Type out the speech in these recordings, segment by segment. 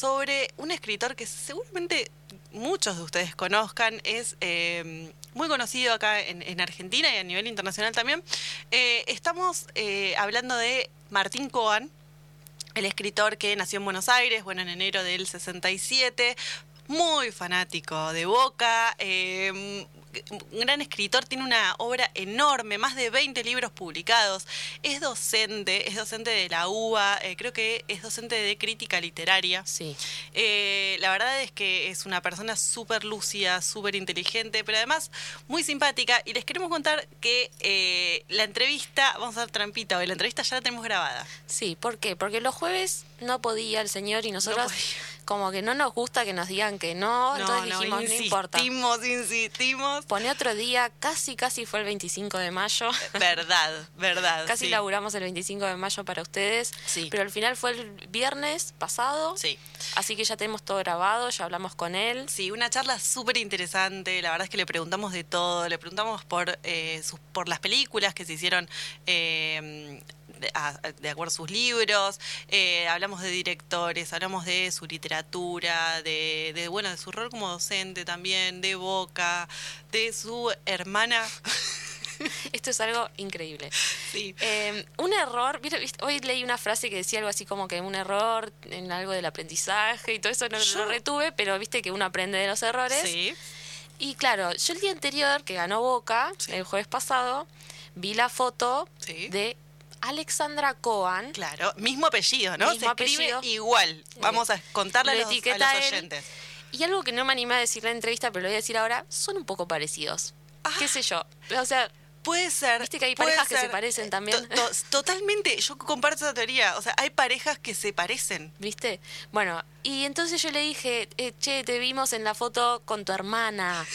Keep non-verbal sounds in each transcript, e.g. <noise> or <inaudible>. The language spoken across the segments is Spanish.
sobre un escritor que seguramente muchos de ustedes conozcan, es eh, muy conocido acá en, Argentina y a nivel internacional también. Eh, estamos eh, hablando de Martín Coan, el escritor que nació en Buenos Aires, bueno, en enero del 67, muy fanático de Boca, un gran escritor, tiene una obra enorme, más de 20 libros publicados, es docente, es docente de la UBA, eh, creo que es docente de crítica literaria. Sí. Eh, la verdad es que es una persona súper lúcida, súper inteligente, pero además muy simpática. Y les queremos contar que eh, la entrevista, vamos a dar trampita hoy, la entrevista ya la tenemos grabada. Sí, ¿por qué? Porque los jueves no podía el señor y nosotros como que no nos gusta que nos digan que no, entonces dijimos, no importa. Insistimos, insistimos. Pone otro día, casi, casi fue el 25 de mayo. Verdad, verdad. <laughs> casi laburamos el 25 de mayo para ustedes. Sí. Pero al final fue el viernes pasado. Sí. Así que ya tenemos todo grabado, ya hablamos con él. Sí, una charla súper interesante. La verdad es que le preguntamos de todo. Le preguntamos por, eh, sus, por las películas que se hicieron. Eh, de, acuerdo a sus libros, eh, hablamos de directores, hablamos de su literatura, de, de, bueno, de su rol como docente también, de Boca, de su hermana. <laughs> Esto es algo increíble. Sí. Eh, un error, hoy leí una frase que decía algo así como que un error en algo del aprendizaje y todo eso no lo retuve, pero viste que uno aprende de los errores. Sí. Y claro, yo el día anterior, que ganó Boca, el jueves pasado, vi la foto de Alexandra Coan. Claro, mismo apellido, ¿no? Se escribe igual. Vamos a contarle a los, oyentes. Y algo que no me animé a decir en la entrevista, pero lo voy a decir ahora, son un poco parecidos. Ah. ¿Qué sé yo? O sea, Puede ser. Viste que hay parejas que se parecen también. totalmente, yo comparto esa teoría. O sea, hay parejas que se parecen. ¿Viste? Bueno, y entonces yo le dije, eh, che, te vimos en la foto con tu hermana.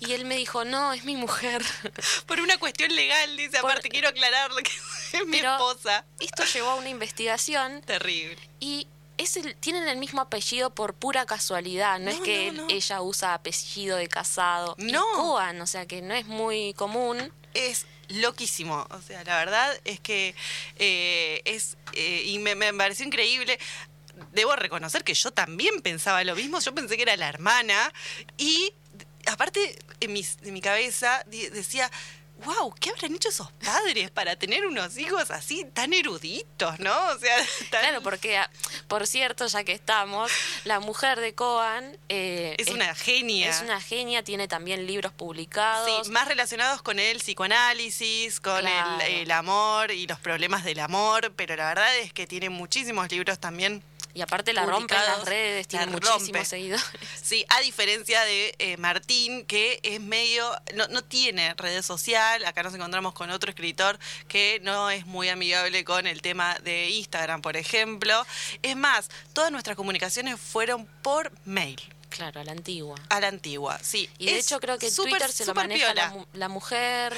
Y él me dijo, no, es mi mujer. <laughs> Por una cuestión legal, dice, aparte quiero aclararlo que <laughs> es mi esposa. Esto llevó a una investigación. Terrible. Y es el, tienen el mismo apellido por pura casualidad, no, es que ella usa apellido de casado. No. Coan, o sea que no es muy común es loquísimo. O sea, la verdad es que eh, es. Eh, y me, me pareció increíble debo reconocer que yo también pensaba lo mismo. Yo pensé que era la hermana. Y aparte, en mi, en mi cabeza decía, wow, ¿qué habrán hecho esos padres para tener unos hijos así tan eruditos, no? O sea, <laughs> claro, porque, ah, por cierto, ya que estamos, la mujer de Coan eh, es, una genia. Es una genia, tiene también libros publicados. Sí, más relacionados con el psicoanálisis, con el, el amor y los problemas del amor, pero la verdad es que tiene muchísimos libros también y aparte la rompe en las redes, tiene muchísimos seguidores. <laughs> Sí, a diferencia de eh, Martín, que es medio, no, no tiene redes social, acá nos encontramos con otro escritor que no es muy amigable con el tema de Instagram, por ejemplo. Es más, todas nuestras comunicaciones fueron por mail. Claro, a la antigua. A la antigua, sí. Y de hecho creo que Twitter se lo maneja la, mujer.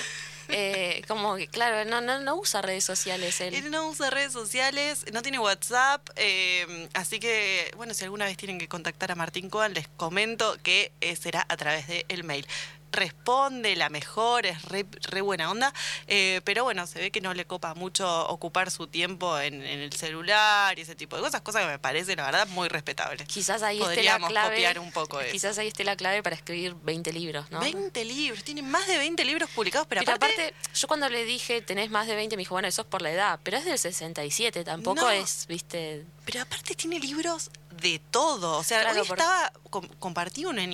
Eh, como que, claro, no, no, no usa redes sociales él. Él no usa redes sociales, no tiene WhatsApp, eh, así que, bueno, si alguna vez tienen que contactar a Martín Coan, les comento que eh, será a través del el mail responde, la mejor, es re, buena onda, eh, pero bueno, se ve que no le copa mucho ocupar su tiempo en, el celular y ese tipo de cosas, cosas que me parece, la verdad, muy respetable. Quizás ahí esté la clave. copiar un poco Quizás ahí esté la clave para escribir 20 libros, ¿no? 20 libros, tiene más de 20 libros publicados, pero, aparte, yo cuando le dije, tenés más de 20, me dijo, bueno, eso es por la edad, pero es del 67, tampoco es, viste... Pero aparte tiene libros de todo. O sea, hoy estaba compartido en,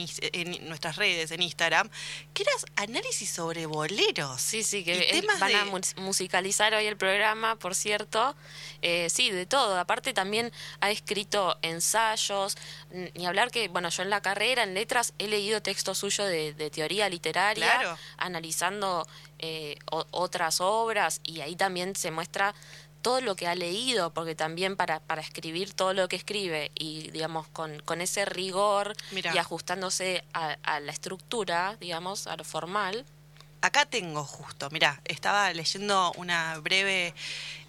nuestras redes, en Instagram, que era análisis sobre boleros. Sí, sí, que van a musicalizar hoy el programa, por cierto. Eh, sí, de todo. Aparte también ha escrito ensayos, ni hablar que, bueno, yo en la carrera, en letras, he leído textos suyos de, teoría literaria, analizando eh, otras obras, y ahí también se muestra todo lo que ha leído, porque también para, para escribir todo lo que escribe y, digamos, con, con ese rigor y ajustándose a, la estructura, digamos, a lo formal. Acá tengo justo, mirá, estaba leyendo una breve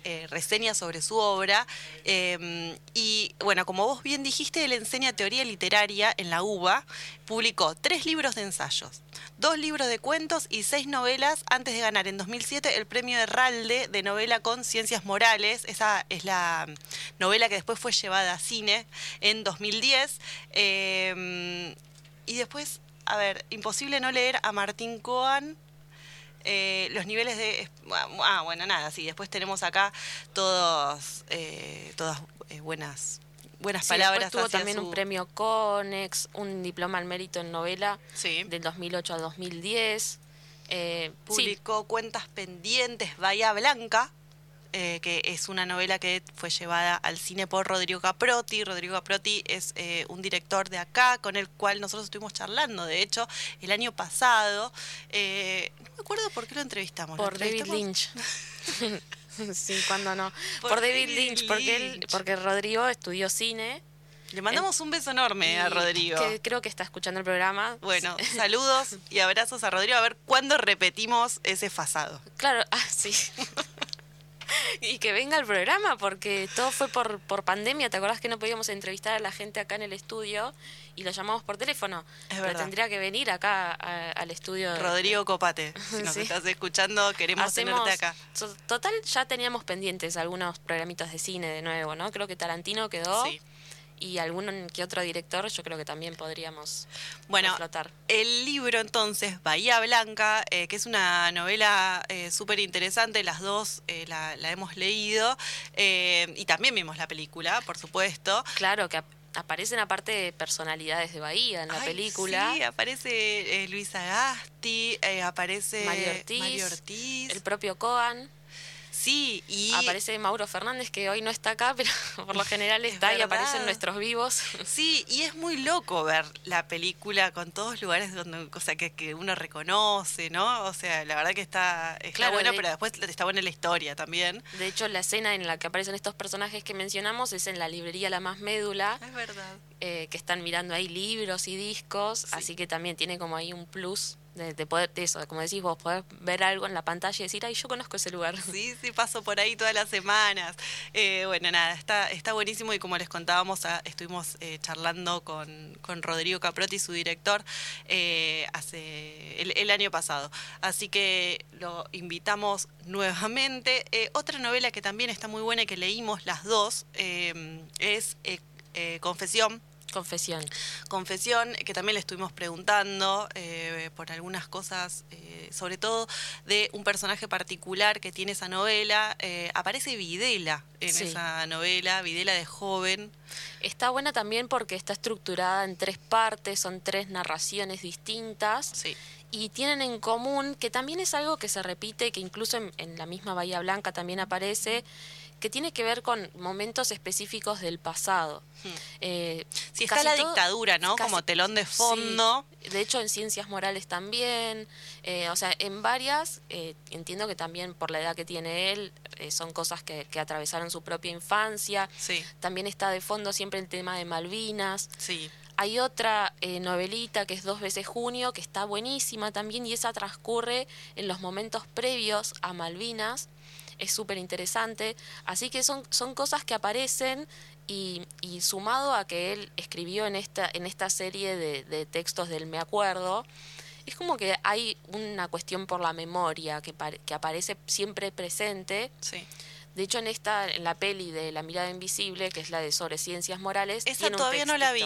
eh, reseña sobre su obra. Em, y bueno, como vos bien dijiste, él enseña teoría literaria en la UBA. Publicó tres libros de ensayos, dos libros de cuentos y seis novelas antes de ganar en 2007 el premio Herralde de novela con ciencias morales. Esa es la novela que después fue llevada a cine en 2010. Em, y después, a ver, imposible no leer a Martín Coan eh, los niveles de... Ah, bueno, nada, sí, después tenemos acá todos, eh, todas eh, buenas buenas palabras. Tuvo también un premio Conex, un diploma al mérito en novela del 2008 a 2010. Publicó Cuentas Pendientes, Bahía Blanca, eh, que es una novela que fue llevada al cine por Rodrigo Caprotti. Rodrigo Caprotti es eh, un director de acá con el cual nosotros estuvimos charlando, de hecho, el año pasado. Eh, no me acuerdo por qué lo entrevistamos. Por David Lynch. <laughs> sí, cuando no. Por, David Lynch, porque, él, porque Rodrigo estudió cine. Le mandamos un beso enorme a Rodrigo. Que creo que está escuchando el programa. Bueno, <laughs> saludos y abrazos a Rodrigo. A ver cuándo repetimos ese fasado. Claro, ah, sí. <laughs> <laughs> y que venga al programa, porque todo fue por, por pandemia. ¿Te acordás que no podíamos entrevistar a la gente acá en el estudio y lo llamamos por teléfono? Es Pero tendría que venir acá al estudio. Rodrigo Copate, <laughs> si nos estás escuchando, queremos tenerte acá. Total, ya teníamos pendientes algunos programitas de cine de nuevo, ¿no? Creo que Tarantino quedó. Sí y algún que otro director yo creo que también podríamos bueno el libro entonces Bahía Blanca eh, que es una novela eh, súper interesante las dos eh, la, hemos leído y también vimos la película por supuesto claro que aparecen aparte personalidades de Bahía en la película. Sí, aparece Luisa Gasti, aparece Mario Ortiz, el propio Coan. Sí, y... Aparece Mauro Fernández, que hoy no está acá, pero <laughs> por lo general está y aparece en nuestros vivos. Sí, y es muy loco ver la película con todos lugares donde, o sea, que, uno reconoce, ¿no? O sea, la verdad que está, está bueno, pero después está buena la historia también. De hecho, la escena en la que aparecen estos personajes que mencionamos es en la librería La Más Médula. Es verdad. Eh, que están mirando ahí libros y discos, así que también tiene como ahí un plus de, poder, eso, como decís vos, poder ver algo en la pantalla y decir, ay, yo conozco ese lugar. Sí, sí, paso por ahí todas las semanas. Eh, bueno, nada, está, está buenísimo y como les contábamos, ah, estuvimos eh, charlando con, con, Rodrigo Caprotti, su director, eh, hace el, año pasado. Así que lo invitamos nuevamente. otra novela que también está muy buena y que leímos las dos es Confesión Confesión. Confesión, que también le estuvimos preguntando eh, por algunas cosas, eh, sobre todo de un personaje particular que tiene esa novela. Eh, aparece Videla en esa novela, Videla de joven. Está buena también porque está estructurada en tres partes, son tres narraciones distintas. Sí. Y tienen en común, que también es algo que se repite, que incluso en la misma Bahía Blanca también aparece, que tiene que ver con momentos específicos del pasado. Hmm. Eh, si está la dictadura, ¿no? Como telón de fondo. de hecho, en ciencias morales también. Eh, o sea, en varias, eh, entiendo que también por la edad que tiene él, eh, son cosas que, que, atravesaron su propia infancia. Sí. También está de fondo siempre el tema de Malvinas. Sí. Hay otra novelita que es Dos veces junio, que está buenísima también, y esa transcurre en los momentos previos a Malvinas es súper interesante. Así que son, son cosas que aparecen y, y, sumado a que él escribió en esta, en esta serie de, de, textos del Me Acuerdo, es como que hay una cuestión por la memoria que, que aparece siempre presente. Sí. De hecho, en esta, en la peli de La mirada invisible, que es la de sobre ciencias morales. Esa todavía no la vi.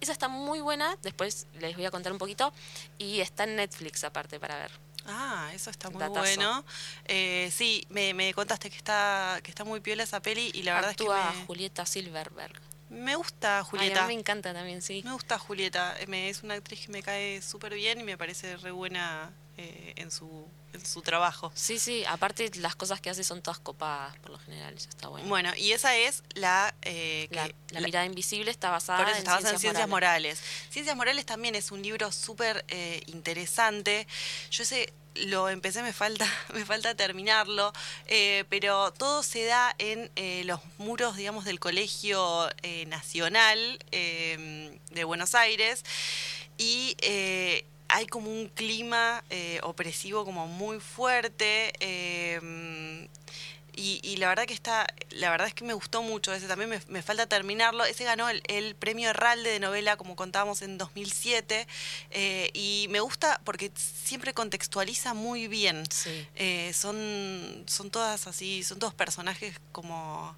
Esa está muy buena, después les voy a contar un poquito. Y está en Netflix aparte para ver. Ah, eso está muy bueno. Eh, sí, me, me, contaste que está que está muy piola esa peli y la verdad es que me... Julieta Silverberg. Me gusta Julieta. a mí me encanta también, sí. Me gusta Julieta. Me, es una actriz que me cae súper bien y me parece re buena eh, en, su, en su trabajo. Sí, sí. Aparte, las cosas que hace son todas copadas, por lo general. Eso está bueno. Bueno, y esa es la... Eh, la, mirada invisible está basada, en, ciencias morales. Ciencias Morales también es un libro súper eh, interesante. Yo sé lo empecé, me falta, <laughs> me falta terminarlo, eh, pero todo se da en eh, los muros, digamos, del Colegio eh, Nacional de Buenos Aires y hay como un clima eh, opresivo como muy fuerte. Y, la verdad que está, la verdad es que me gustó mucho ese también, me, falta terminarlo. Ese ganó el, premio Herralde de novela, como contábamos en 2007, eh, y me gusta porque siempre contextualiza muy bien. Eh, son, son todas así, son todos personajes como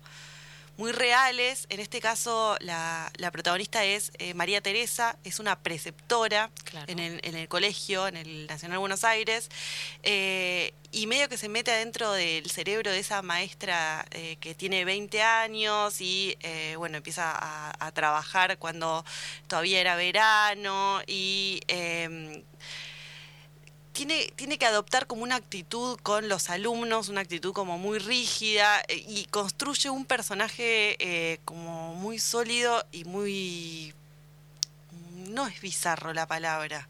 muy reales. En este caso, la, protagonista es eh, María Teresa, es una preceptora en, el, colegio, en el Nacional Buenos Aires, eh, y medio que se mete adentro del cerebro de esa maestra eh, que tiene 20 años y, bueno, empieza a, a, trabajar cuando todavía era verano y em, tiene, tiene que adoptar como una actitud con los alumnos, una actitud como muy rígida eh, y construye un personaje eh, como muy sólido y muy... no es bizarro la palabra.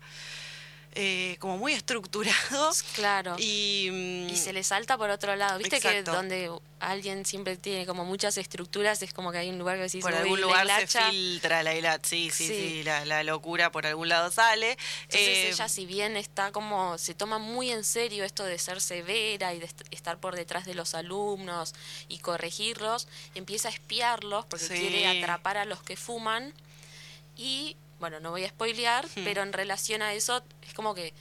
Eh, como muy estructurado. <laughs> Claro. Y, y, se le salta por otro lado. Viste que donde alguien siempre tiene como muchas estructuras, es como que hay un lugar que decís, Por algún lugar se filtra la hilacha. Sí, sí, sí, la, locura por algún lado sale. Entonces eh, ella, si bien está como, se toma muy en serio esto de ser severa y de estar por detrás de los alumnos y corregirlos, empieza a espiarlos porque quiere atrapar a los que fuman y bueno, no voy a spoilear, hmm. pero en relación a eso es como que,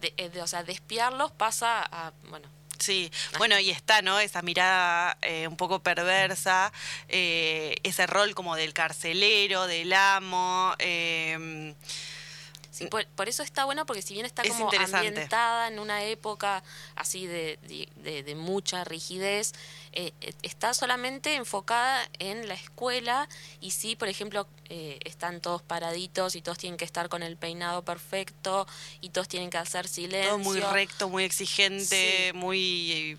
de, o sea, de espiarlos pasa a, bueno, Sí, bueno, y está, ¿no? Esa mirada eh, un poco perversa, eh, ese rol como del carcelero, del amo. Eh, por, eso está buena, porque si bien está como ambientada en una época así de, de, mucha rigidez, eh, eh, está solamente enfocada en la escuela y sí, por ejemplo, eh, están todos paraditos y todos tienen que estar con el peinado perfecto y todos tienen que hacer silencio. Todo muy recto, muy exigente, muy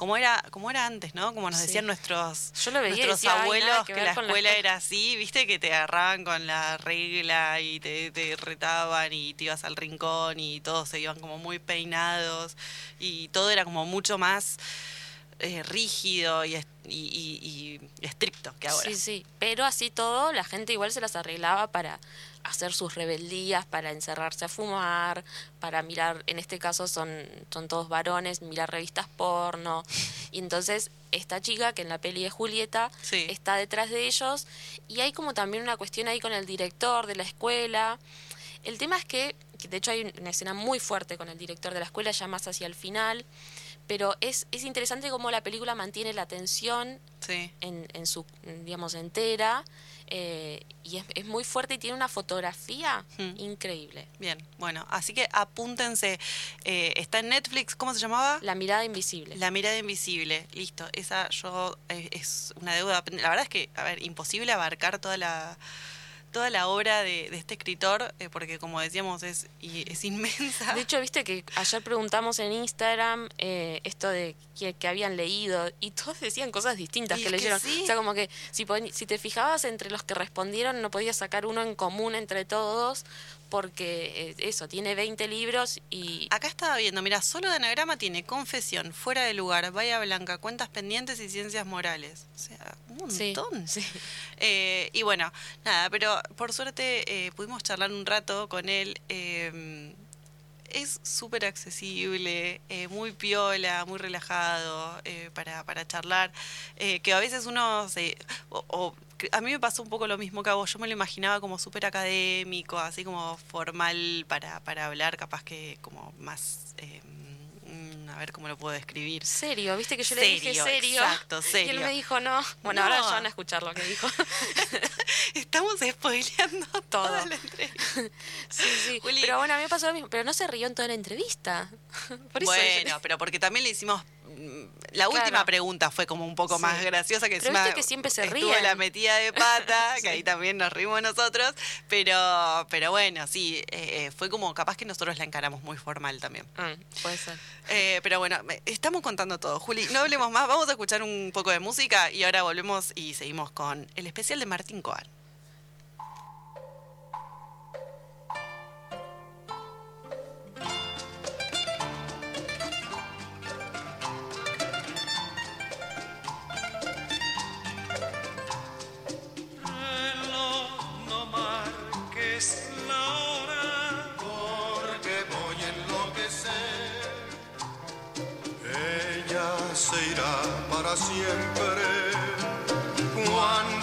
como era, como era antes, ¿no? Como nos decían nuestros, nuestros abuelos que, la escuela era así, viste, que te agarraban con la regla y te, retaban y te ibas al rincón y todos se iban como muy peinados y todo era como mucho más eh, rígido y, y, estricto que ahora. Sí, sí, pero así todo la gente igual se las arreglaba para hacer sus rebeldías, para encerrarse a fumar, para mirar, en este caso son, son todos varones, mirar revistas porno. Y entonces esta chica, que en la peli de Julieta, está detrás de ellos. Y hay como también una cuestión ahí con el director de la escuela. El tema es que, de hecho hay una escena muy fuerte con el director de la escuela, ya más hacia el final pero es, es interesante cómo la película mantiene la atención en, en, su, digamos, entera. Eh, y es, es, muy fuerte y tiene una fotografía hmm. increíble. Bien, bueno, así que apúntense. Eh, está en Netflix, ¿cómo se llamaba? La mirada invisible. La mirada invisible, listo. Esa yo eh, es una deuda. La verdad es que, a ver, imposible abarcar toda la toda la obra de, este escritor, eh, porque como decíamos, es, es inmensa. De hecho, viste que ayer preguntamos en Instagram eh, esto de que, habían leído y todos decían cosas distintas que leyeron. O sea, como que si, si te fijabas entre los que respondieron, no podías sacar uno en común entre todos, porque eh, eso, tiene 20 libros y... Acá estaba viendo, mira, solo de anagrama tiene confesión, fuera de lugar, vaya blanca, cuentas pendientes y ciencias morales. O sea, un montón. Sí, eh, y bueno, nada, pero por suerte eh, pudimos charlar un rato con él. Es súper accesible, muy piola, muy relajado para, para charlar, que a veces uno se... o, a mí me pasó un poco lo mismo que a vos. Yo me lo imaginaba como súper académico, así como formal para, para hablar, capaz que como más... Eh, a ver cómo lo puedo describir. Serio, viste que yo le dije serio. Exacto, serio. <laughs> Y él me dijo no. Bueno, ahora ya van a escuchar lo que dijo. <laughs> Estamos spoileando toda la entrevista. <laughs> sí, sí. Pero bueno, a mí me pasó lo mismo. Pero no se rió en toda la entrevista. bueno, pero porque también le hicimos la última pregunta fue como un poco más graciosa que pero viste que siempre se ríe la metida de pata <laughs> que ahí también nos rimos nosotros pero pero bueno sí eh, fue como capaz que nosotros la encaramos muy formal también. Ah, puede ser. Eh, pero bueno estamos contando todo. Juli no hablemos más vamos a escuchar un poco de música y ahora volvemos y seguimos con el especial de Martín Coan siempre cuando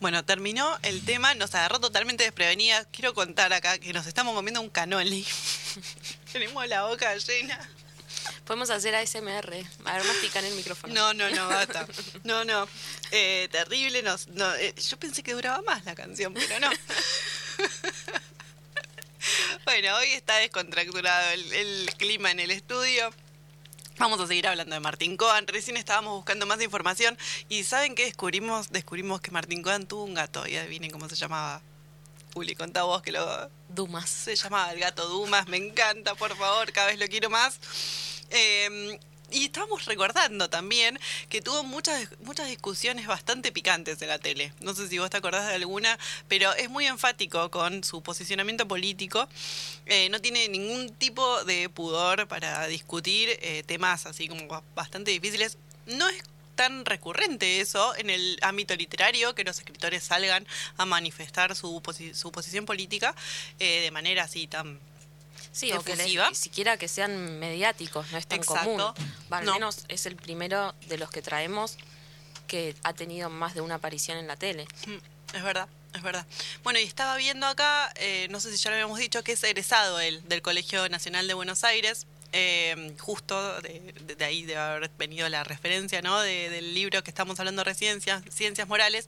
Bueno, terminó el tema, nos agarró totalmente desprevenida. Quiero contar acá que nos estamos comiendo un canoli. <laughs> Tenemos la boca llena. Podemos hacer ASMR. A ver, mastican el micrófono. No, no, no, basta. <laughs> No, no. Eh, terrible. Nos, no, eh, yo pensé que duraba más la canción, pero no. <laughs> bueno, hoy está descontracturado el, el clima en el estudio. Vamos a seguir hablando de Martín Coan. Recién estábamos buscando más información y ¿saben qué descubrimos? Descubrimos que Martín Coan tuvo un gato y adivinen cómo se llamaba. Uli, contá vos que lo... Dumas. Se llamaba el gato Dumas, me encanta, por favor, cada vez lo quiero más. Eh, y estábamos recordando también que tuvo muchas, muchas discusiones bastante picantes en la tele. No sé si vos te acordás de alguna, pero es muy enfático con su posicionamiento político. Eh, no tiene ningún tipo de pudor para discutir eh, temas así como bastante difíciles. No es tan recurrente eso en el ámbito literario, que los escritores salgan a manifestar su, posi su posición política eh, de manera así tan Sí, o que les, ni siquiera que sean mediáticos, no es tan Exacto. común. Va, al No. menos es el primero de los que traemos que ha tenido más de una aparición en la tele. Mm, Es verdad, es verdad. Bueno, y estaba viendo acá, eh, no sé si ya lo habíamos dicho, que es egresado él del Colegio Nacional de Buenos Aires. Eh, justo de, de- de ahí debe haber venido la referencia, ¿no? De- del libro que estamos hablando recién, Cien- Ciencias Morales.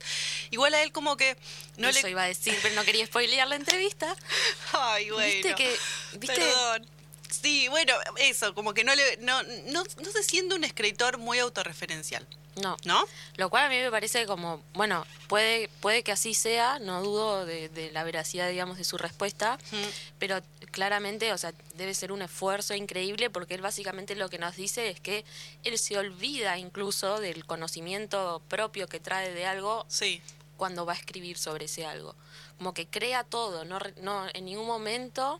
Igual a él como que no Eso le... iba a decir, pero no quería spoilear la entrevista. <laughs> Ay, bueno. Viste que- viste- Perdón. Sí, bueno, eso, como que no le no, no, no se siente un escritor muy autorreferencial, No. ¿no? Lo cual a mí me parece como, bueno, puede, puede que así sea, no dudo de, de la veracidad, digamos, de su respuesta, Mm. pero claramente, o sea, debe ser un esfuerzo increíble porque él básicamente lo que nos dice es que él se olvida incluso del conocimiento propio que trae de algo Sí. cuando va a escribir sobre ese algo. Como que crea todo, no, no en ningún momento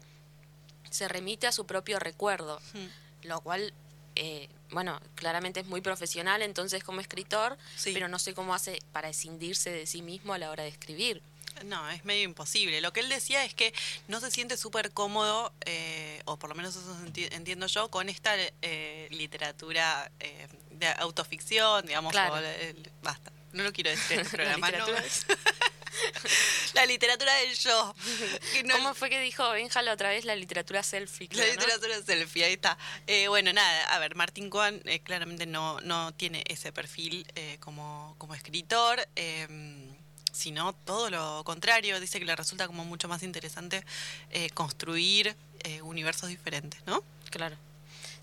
se remite a su propio recuerdo, Mm. lo cual, eh, bueno, claramente es muy profesional entonces como escritor, Sí. pero no sé cómo hace para escindirse de sí mismo a la hora de escribir. No, es medio imposible. Lo que él decía es que no se siente súper cómodo, eh, o por lo menos eso enti- entiendo yo, con esta eh, literatura eh, de autoficción, digamos. Claro. o el- el- basta, no lo quiero decir en este <laughs> La programa. no. literatura <laughs> La literatura del yo. no- ¿Cómo fue que dijo Benja la otra vez la literatura selfie? La literatura selfie, ahí está. Eh, bueno, nada, a ver, Martín Coan eh, claramente no, no tiene ese perfil eh, como, como escritor. eh, sino todo lo contrario. Dice que le resulta como mucho más interesante eh, construir eh, universos diferentes, ¿no? Claro.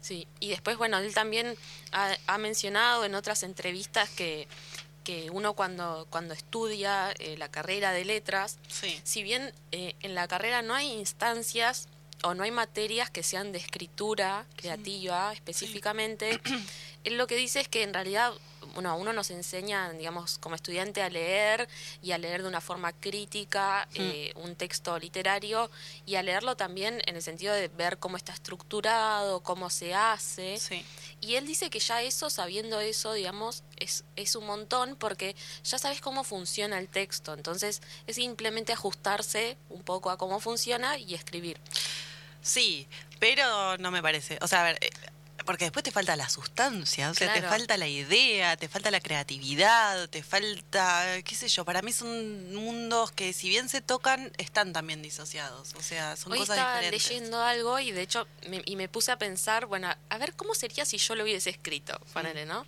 Sí, y después, bueno, él también ha, mencionado en otras entrevistas que, que uno cuando, cuando estudia eh, la carrera de letras, si bien en la carrera no hay instancias o no hay materias que sean de escritura creativa específicamente, <clears throat> él lo que dice es que en realidad bueno, uno nos enseña, digamos, como estudiante a leer y a leer de una forma crítica eh, un texto literario y a leerlo también en el sentido de ver cómo está estructurado, cómo se hace. Y él dice que ya eso, sabiendo eso, digamos, es, es un montón porque ya sabes cómo funciona el texto. Entonces es simplemente ajustarse un poco a cómo funciona y escribir. Sí, pero no me parece. O sea, a ver, eh, porque después te falta la sustancia, o sea, te falta la idea, te falta la creatividad, te falta, qué sé yo, para mí son mundos que si bien se tocan, están también disociados, o sea, son Hoy cosas estaba leyendo algo y de hecho, me, y me puse a pensar, bueno, a ver cómo sería si yo lo hubiese escrito, ponele, ¿no?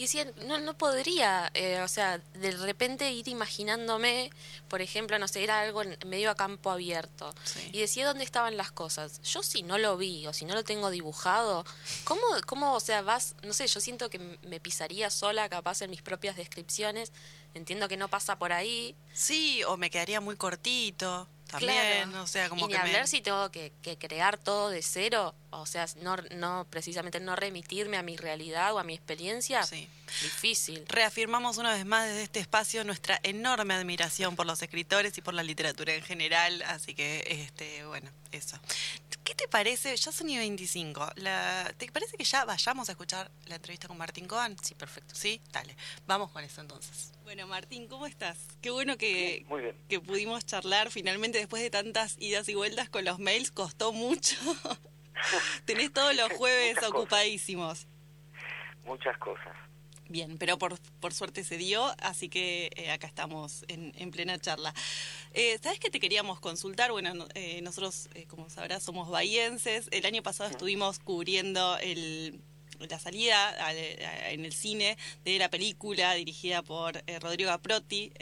Y decía, no, no podría, eh, o sea, de repente ir imaginándome, por ejemplo, no sé, era algo en medio a campo abierto. Y decía dónde estaban las cosas. Yo si no lo vi o si no lo tengo dibujado, ¿cómo, ¿cómo, o sea, vas, no sé, yo siento que me pisaría sola capaz en mis propias descripciones. Entiendo que no pasa por ahí. Sí, o me quedaría muy cortito también, o sea, como y que hablar si tengo que, crear todo de cero, o sea, no, no precisamente no remitirme a mi realidad o a mi experiencia, sí. difícil. Reafirmamos una vez más desde este espacio nuestra enorme admiración por los escritores y por la literatura en general, así que, este, bueno, eso. ¿Qué te parece? Ya son y 25. La, ¿Te parece que ya vayamos a escuchar la entrevista con Martín Coan? Sí, perfecto. Sí, dale. Vamos con eso entonces. Bueno, Martín, ¿cómo estás? Qué bueno que, que pudimos charlar finalmente después de tantas idas y vueltas con los mails. Costó mucho. <laughs> Tenés todos los <laughs> jueves ocupadísimos. Muchas cosas. Bien, pero por, por suerte se dio, así que eh, acá estamos en, en plena charla. Eh, ¿Sabes qué te queríamos consultar? Bueno, eh, nosotros, eh, como sabrás, somos bahienses. El año pasado estuvimos cubriendo el, la salida en el cine de la película dirigida por Rodrigo Aproti,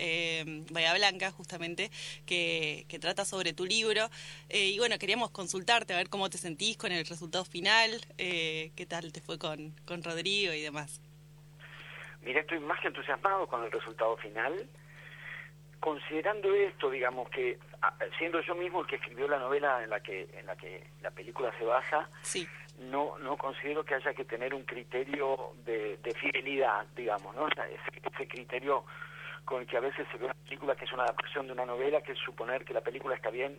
Bahía Blanca, justamente, que, trata sobre tu libro. y bueno, queríamos consultarte a ver cómo te sentís con el resultado final, qué tal te fue con, con Rodrigo y demás. Mira, estoy más que entusiasmado con el resultado final considerando esto, digamos que siendo yo mismo el que escribió la novela en la que en la que la película se basa, no no considero que haya que tener un criterio de, fidelidad, digamos, ¿no? ese, criterio con el que a veces se ve una película que es una adaptación de una novela, que es suponer que la película está bien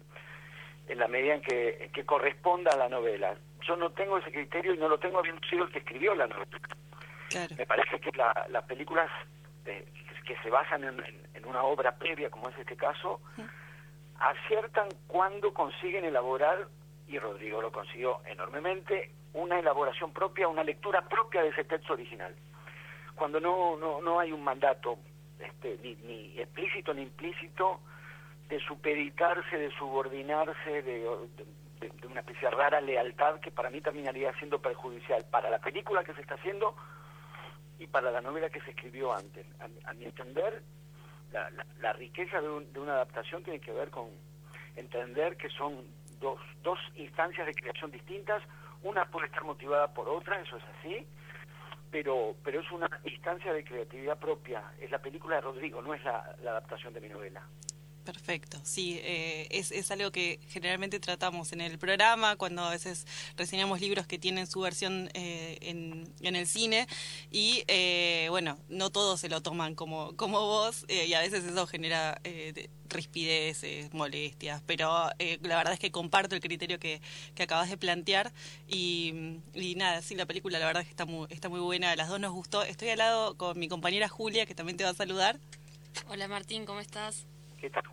en la medida en que, que corresponda a la novela. Yo no tengo ese criterio y no lo tengo habiendo sido el que escribió la novela. Me parece que la, las películas eh, que se basan en, una obra previa, como es este caso, aciertan cuando consiguen elaborar, y Rodrigo lo consiguió enormemente, una elaboración propia, una lectura propia de ese texto original. Cuando no, no, no hay un mandato este, ni, ni explícito ni implícito de supeditarse, de subordinarse, de, de, una especie de rara lealtad que para mí terminaría siendo perjudicial para la película que se está haciendo y para la novela que se escribió antes. A, mi entender, la, la, riqueza de, una adaptación tiene que ver con entender que son dos, dos instancias de creación distintas, una puede estar motivada por otra, eso es así, pero, pero es una instancia de creatividad propia, es la película de Rodrigo, no es la adaptación de mi novela. Perfecto, sí, eh, es, es, algo que generalmente tratamos en el programa, cuando a veces reseñamos libros que tienen su versión eh, en, en, el cine y eh, bueno, no todos se lo toman como, como vos y a veces eso genera rispideces, molestias, pero la verdad es que comparto el criterio que, que acabas de plantear y, y, nada, sí, la película la verdad es que está muy, está muy buena, a las dos nos gustó. Estoy al lado con mi compañera Julia, que también te va a saludar. Hola Martín, ¿cómo estás? ¿Qué tal,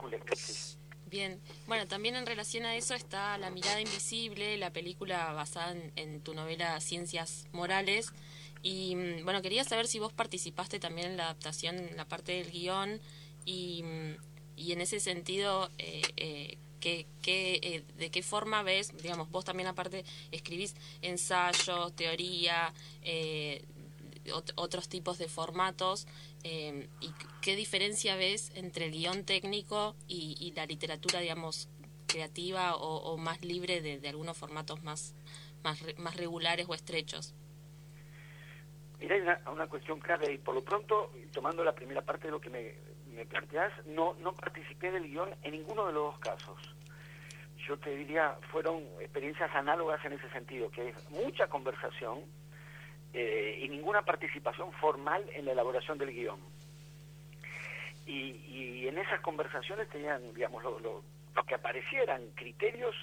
Bien, bueno, también en relación a eso está La mirada invisible, la película basada en, tu novela Ciencias Morales. Y mm, bueno, quería saber si vos participaste también en la adaptación, en la parte del guion, y, mm, y en ese sentido, eh, eh, ¿qué, qué, eh, ¿de qué forma ves, digamos, vos también aparte escribís ensayos, teoría, otros tipos de formatos? Eh, ¿Y qué diferencia ves entre el guion técnico y, la literatura, digamos, creativa o, más libre de, algunos formatos más, más, más regulares o estrechos? Mira, hay una, una, cuestión clave y por lo pronto, tomando la primera parte de lo que me, me planteas, no, no participé del guion en ninguno de los dos casos. Yo te diría, fueron experiencias análogas en ese sentido, que es mucha conversación, eh, y ninguna participación formal en la elaboración del guion. Y, en esas conversaciones tenían, digamos, lo, que aparecieran criterios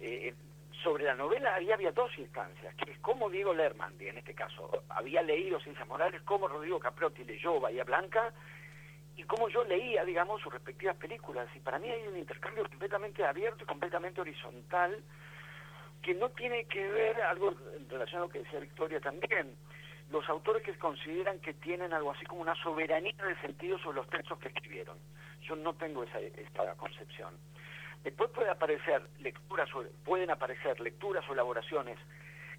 eh, sobre la novela, ahí había dos instancias, que es cómo Diego Lerman, en este caso, había leído Ciencias Morales, cómo Rodrigo Caprotti leyó Bahía Blanca, y cómo yo leía, digamos, sus respectivas películas. Y para mí hay un intercambio completamente abierto y completamente horizontal, que no tiene que ver algo en relación a lo que decía Victoria también. Los autores que consideran que tienen algo así como una soberanía de sentido sobre los textos que escribieron. Yo no tengo esa, esta concepción. Después puede aparecer lecturas, pueden aparecer lecturas o elaboraciones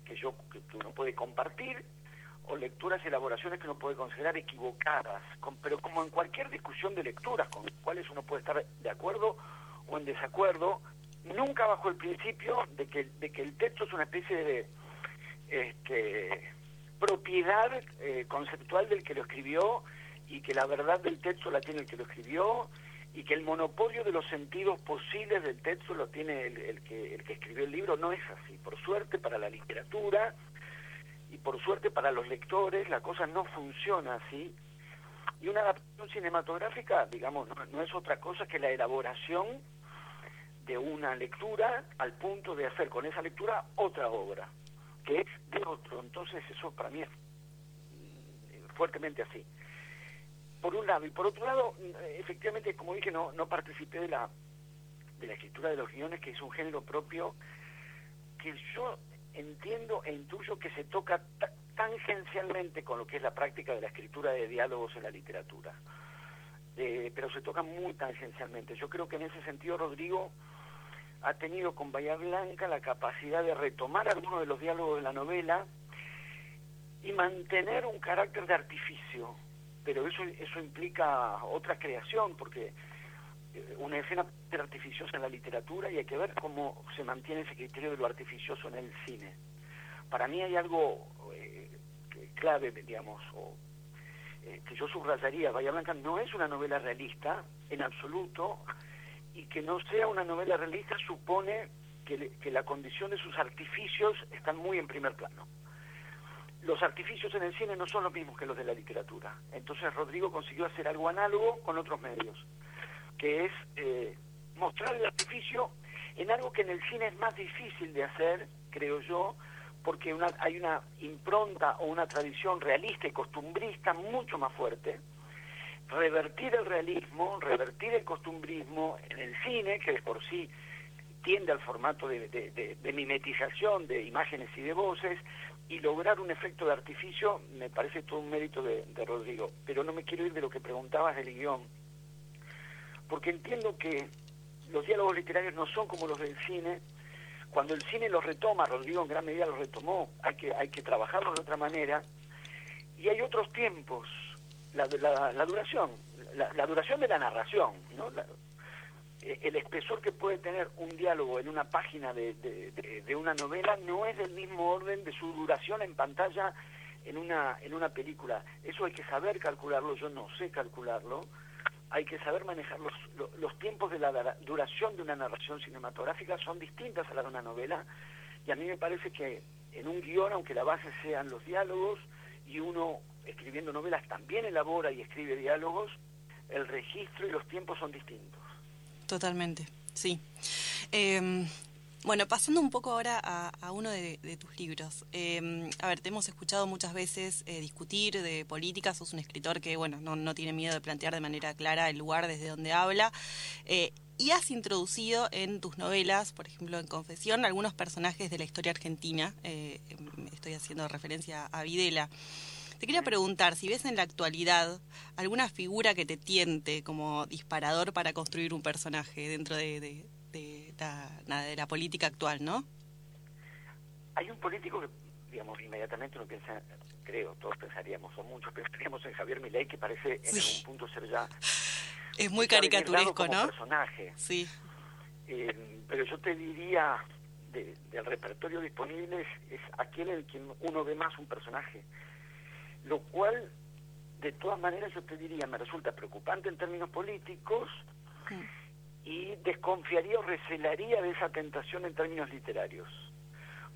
que yo que uno puede compartir o lecturas y elaboraciones que uno puede considerar equivocadas, pero como en cualquier discusión de lecturas con las cuales uno puede estar de acuerdo o en desacuerdo, nunca bajo el principio de que, de que el texto es una especie de este, propiedad eh, conceptual del que lo escribió y que la verdad del texto la tiene el que lo escribió y que el monopolio de los sentidos posibles del texto lo tiene el, que, el que escribió el libro. No es así. Por suerte para la literatura y por suerte para los lectores la cosa no funciona así. Y una adaptación cinematográfica, digamos, no es otra cosa que la elaboración de una lectura al punto de hacer con esa lectura otra obra, que es de otro. Entonces eso para mí es mm, fuertemente así. Por un lado. Y por otro lado, mm, efectivamente, como dije, no, no participé de la, de la escritura de los guiones, que es un género propio que yo entiendo e intuyo que se toca tangencialmente con lo que es la práctica de la escritura de diálogos en la literatura. Eh, pero se toca muy tangencialmente. Yo creo que en ese sentido Rodrigo ha tenido con Bahía Blanca la capacidad de retomar algunos de los diálogos de la novela y mantener un carácter de artificio. Pero eso, eso implica otra creación, porque eh, una escena artificiosa en la literatura y hay que ver cómo se mantiene ese criterio de lo artificioso en el cine. Para mí hay algo eh, clave, digamos, o, eh, que yo subrayaría. Bahía Blanca no es una novela realista en absoluto, y que no sea una novela realista supone que, que, la condición de sus artificios están muy en primer plano. Los artificios en el cine no son los mismos que los de la literatura. Entonces Rodrigo consiguió hacer algo análogo con otros medios, que es eh, mostrar el artificio en algo que en el cine es más difícil de hacer, creo yo, porque una, hay una impronta o una tradición realista y costumbrista mucho más fuerte, revertir el realismo, revertir el costumbrismo en el cine, que de por sí tiende al formato de, mimetización de imágenes y de voces, y lograr un efecto de artificio, me parece todo un mérito de, Rodrigo. Pero no me quiero ir de lo que preguntabas del guion, porque entiendo que los diálogos literarios no son como los del cine. Cuando el cine los retoma, Rodrigo en gran medida los retomó, hay que, hay que trabajarlos de otra manera, y hay otros tiempos la, la, duración, la, duración de la narración, ¿no? Eh, el espesor que puede tener un diálogo en una página de, de, una novela no es del mismo orden de su duración en pantalla en una, en una película. Eso hay que saber calcularlo, yo no sé calcularlo. Hay que saber manejar los, los, tiempos de la duración de una narración cinematográfica, son distintas a la de una novela. Y a mí me parece que en un guion, aunque la base sean los diálogos, y uno escribiendo novelas también elabora y escribe diálogos, el registro y los tiempos son distintos. Totalmente, sí. Em, bueno, pasando un poco ahora a, uno de, tus libros. Em, a ver, te hemos escuchado muchas veces eh, discutir de política, sos un escritor que, bueno, no, tiene miedo de plantear de manera clara el lugar desde donde habla. Eh, y has introducido en tus novelas, por ejemplo, en Confesión, algunos personajes de la historia argentina. Eh, em, estoy haciendo referencia a Videla. Te quería preguntar si ves en la actualidad alguna figura que te tiente como disparador para construir un personaje dentro de, de, la, política actual, ¿no? Hay un político que, digamos, inmediatamente uno piensa, creo, todos pensaríamos, o muchos pensaríamos en Javier Milei, que parece en algún punto ser ya... <laughs> Es muy caricaturesco, ¿no? personaje. Sí. Eh, pero yo te diría, del repertorio disponible, es, es aquel en el que uno ve más un personaje. Lo cual, de todas maneras, yo te diría, me resulta preocupante en términos políticos y desconfiaría o recelaría de esa tentación en términos literarios.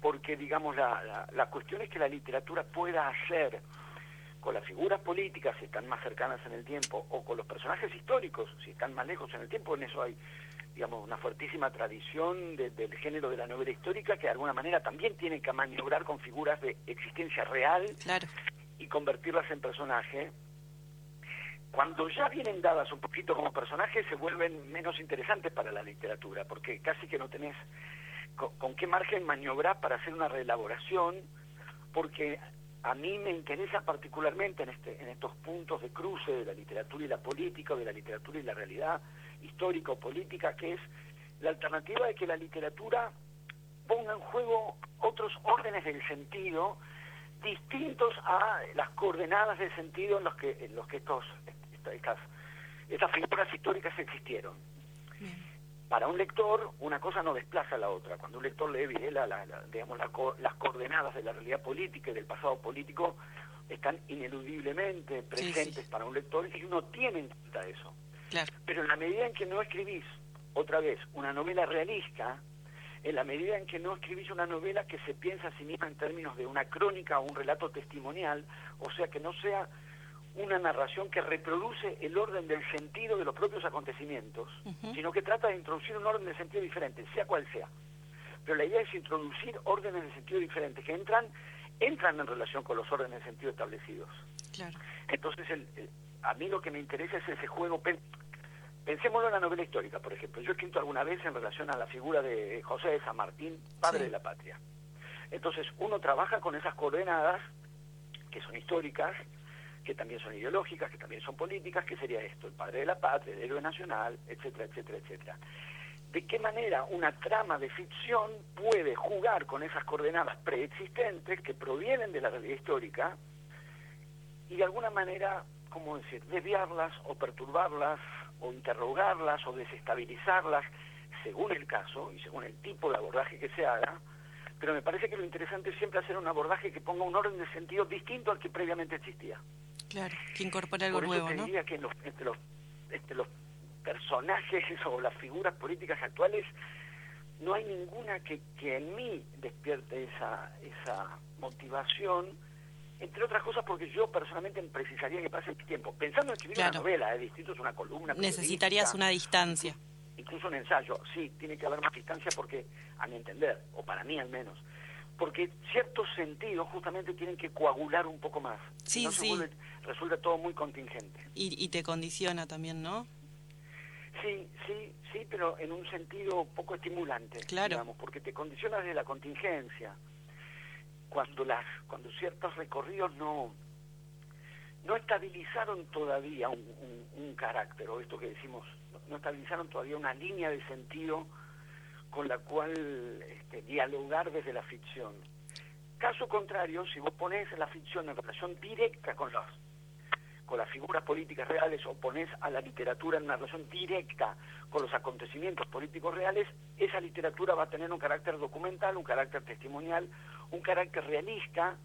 Porque, digamos, la, la, cuestión es que la literatura pueda hacer con las figuras políticas, si están más cercanas en el tiempo, o con los personajes históricos, si están más lejos en el tiempo, en eso hay, digamos, una fuertísima tradición del género de la novela histórica que de alguna manera también tiene que maniobrar con figuras de existencia real y convertirlas en personaje cuando ya vienen dadas un poquito como personajes se vuelven menos interesantes para la literatura, porque casi que no tenés con, qué margen maniobrar para hacer una reelaboración, porque a mí me interesa particularmente en, este, en estos puntos de cruce de la literatura y la política, de la literatura y la realidad histórica o política, que es la alternativa de que la literatura ponga en juego otros órdenes del sentido distintos a las coordenadas del sentido en los que, en los que estos estas, estas figuras históricas existieron. Para un lector, una cosa no desplaza a la otra. Cuando un lector lee Videla, la, digamos, las coordenadas de la realidad política y del pasado político están ineludiblemente presentes para un lector y uno tiene en cuenta eso. Pero en la medida en que no escribís, otra vez, una novela realista, en la medida en que no escribís una novela que se piensa a sí misma en términos de una crónica o un relato testimonial, o sea, que no sea una narración que reproduce el orden del sentido de los propios acontecimientos, sino que trata de introducir un orden de sentido diferente, sea cual sea. Pero la idea es introducir órdenes de sentido diferentes que entran entran en relación con los órdenes de sentido establecidos. Claro. Entonces, a mí lo que me interesa es ese juego. Pensémoslo en la novela histórica, por ejemplo. Yo he escrito alguna vez en relación a la figura de José de San Martín, padre de la patria. Entonces, uno trabaja con esas coordenadas, que son históricas, que también son ideológicas, que también son políticas, que sería esto, el padre de la patria, el héroe nacional, etcétera, etcétera, etcétera. ¿De qué manera una trama de ficción puede jugar con esas coordenadas preexistentes que provienen de la realidad histórica y de alguna manera, ¿cómo decir?, desviarlas o perturbarlas o interrogarlas o desestabilizarlas según el caso y según el tipo de abordaje que se haga, pero me parece que lo interesante es siempre hacer un abordaje que ponga un orden de sentido distinto al que previamente existía. Claro, que incorpore algo nuevo, te diría que entre, los, entre los personajes <laughs> o las figuras políticas actuales no hay ninguna que, que en mí despierte esa, esa motivación, entre otras cosas porque yo personalmente precisaría que pase el tiempo. Pensando en escribir una novela, es distinto, es una columna. Necesitarías una distancia. Incluso un ensayo, sí, tiene que haber más distancia porque, a mi entender, o para mí al menos, porque ciertos sentidos justamente tienen que coagular un poco más. Sí, sí. resulta todo muy contingente. Y, te condiciona también, ¿no? Sí, sí, sí, pero en un sentido poco estimulante, claro. digamos, porque te condiciona desde la contingencia. Cuando las, cuando ciertos recorridos no, no estabilizaron todavía un, un carácter, o esto que decimos, no estabilizaron todavía una línea de sentido con la cual este, dialogar desde la ficción. Caso contrario, si vos pones la ficción en relación directa con las con las figuras políticas reales o pones a la literatura en una relación directa con los acontecimientos políticos reales, esa literatura va a tener un carácter documental, un carácter testimonial, un carácter realista,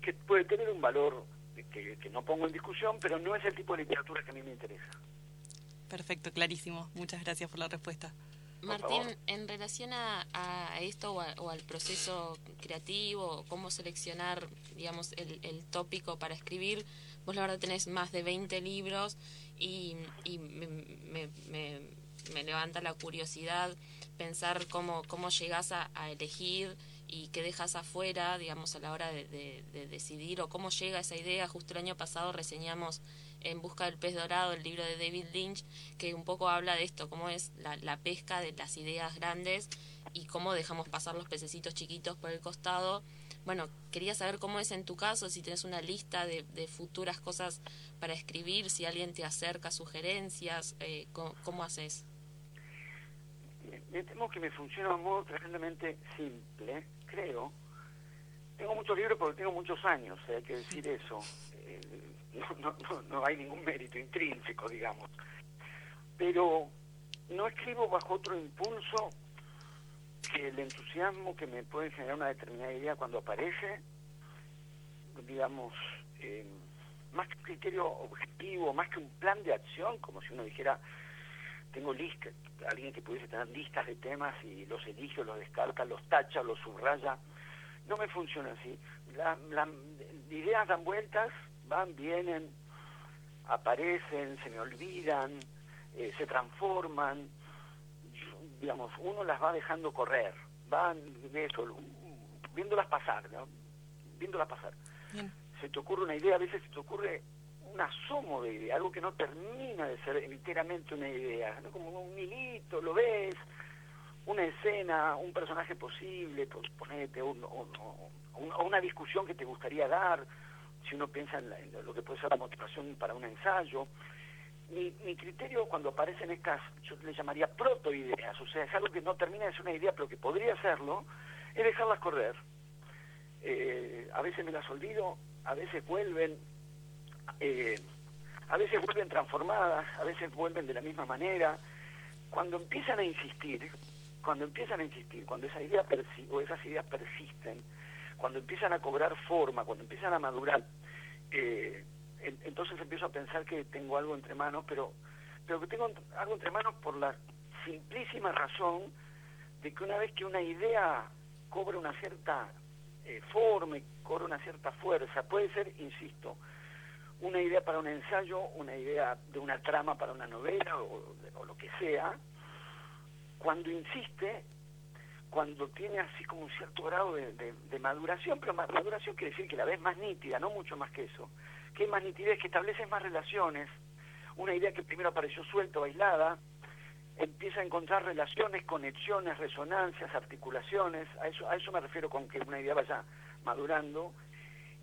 que puede tener un valor que, que no pongo en discusión, pero no es el tipo de literatura que a mí me interesa. Perfecto, clarísimo. Muchas gracias por la respuesta. Martín, en relación a, esto o, al proceso creativo, cómo seleccionar, digamos, el, tópico para escribir, vos la verdad tenés más de 20 libros y, me, levanta la curiosidad pensar cómo, cómo llegás a, elegir y qué dejas afuera, digamos, a la hora de, de decidir o cómo llega esa idea. Justo el año pasado reseñamos en Busca del Pez Dorado, el libro de David Lynch, que un poco habla de esto, cómo es la, pesca de las ideas grandes y cómo dejamos pasar los pececitos chiquitos por el costado. Bueno, quería saber cómo es en tu caso, si tienes una lista de, futuras cosas para escribir, si alguien te acerca sugerencias, eh, ¿cómo, haces? Me temo que me funciona de un modo tremendamente simple, creo, tengo muchos libros porque tengo muchos años, hay que decir <laughs> eso. Eh, no, no, no hay ningún mérito intrínseco, digamos. Pero no escribo bajo otro impulso que el entusiasmo que me puede generar una determinada idea cuando aparece, digamos, eh, más que un criterio objetivo, más que un plan de acción, como si uno dijera, tengo listas, alguien que pudiese tener listas de temas y los elige, los descarta, los tacha, los subraya. No me funciona así. Las ideas dan vueltas, van, vienen, aparecen, se me olvidan, eh, se transforman, digamos, uno las va dejando correr, van eso, viéndolas pasar, ¿no? viéndolas pasar. Se te ocurre una idea, a veces se te ocurre un asomo de idea, algo que no termina de ser enteramente una idea, ¿no? como un hilito, lo ves, una escena, un personaje posible, pues, ponete, un, una discusión que te gustaría dar, si uno piensa en, lo que puede ser la motivación para un ensayo. Mi, mi, criterio cuando aparecen estas, yo le llamaría protoideas, o sea, es algo que no termina de ser una idea, pero que podría serlo, es dejarlas correr. Eh, a veces me las olvido, a veces vuelven, eh, a veces vuelven transformadas, a veces vuelven de la misma manera. Cuando empiezan a insistir, cuando empiezan a insistir, cuando esa idea o esas ideas persisten, cuando empiezan a cobrar forma, cuando empiezan a madurar, eh, entonces empiezo a pensar que tengo algo entre manos, pero, pero que tengo algo entre manos por la simplísima razón de que una vez que una idea cobra una cierta eh, forma, cobra una cierta fuerza, puede ser, insisto, una idea para un ensayo, una idea de una trama para una novela o, o lo que sea, cuando insiste, cuando tiene así como un cierto grado de, maduración, pero maduración quiere decir que la ves más nítida, no mucho más que eso, que hay más nitidez, que estableces más relaciones, una idea que primero apareció suelta o aislada, empieza a encontrar relaciones, conexiones, resonancias, articulaciones, a eso, a eso me refiero con que una idea vaya madurando,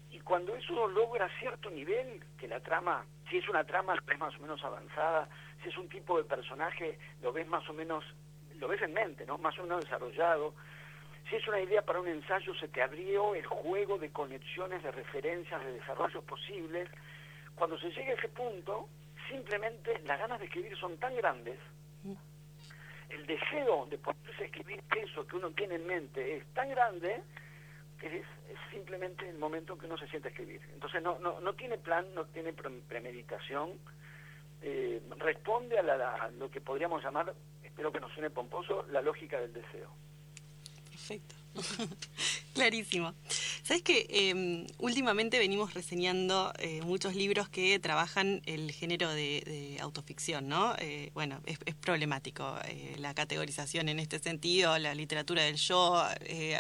y cuando eso logra cierto nivel, que la trama, si es una trama, ves más o menos avanzada, si es un tipo de personaje, lo ves más o menos lo ves en mente, ¿no? Más o menos desarrollado. Si es una idea para un ensayo, se te abrió el juego de conexiones, de referencias, de desarrollos posibles. Cuando se llega a ese punto, simplemente las ganas de escribir son tan grandes, el deseo de poderse escribir eso que uno tiene en mente es tan grande que es, simplemente el momento en que uno se siente a escribir. Entonces no, no, no tiene plan, no tiene premeditación, eh, responde a, la, a, lo que podríamos llamar espero que nos suene pomposo, la lógica del deseo. Perfecto. <laughs> Clarísimo. Sabes que em, últimamente venimos reseñando eh, muchos libros que trabajan el género de, autoficción, ¿no? Eh, bueno, es, problemático eh, la categorización en este sentido, la literatura del yo,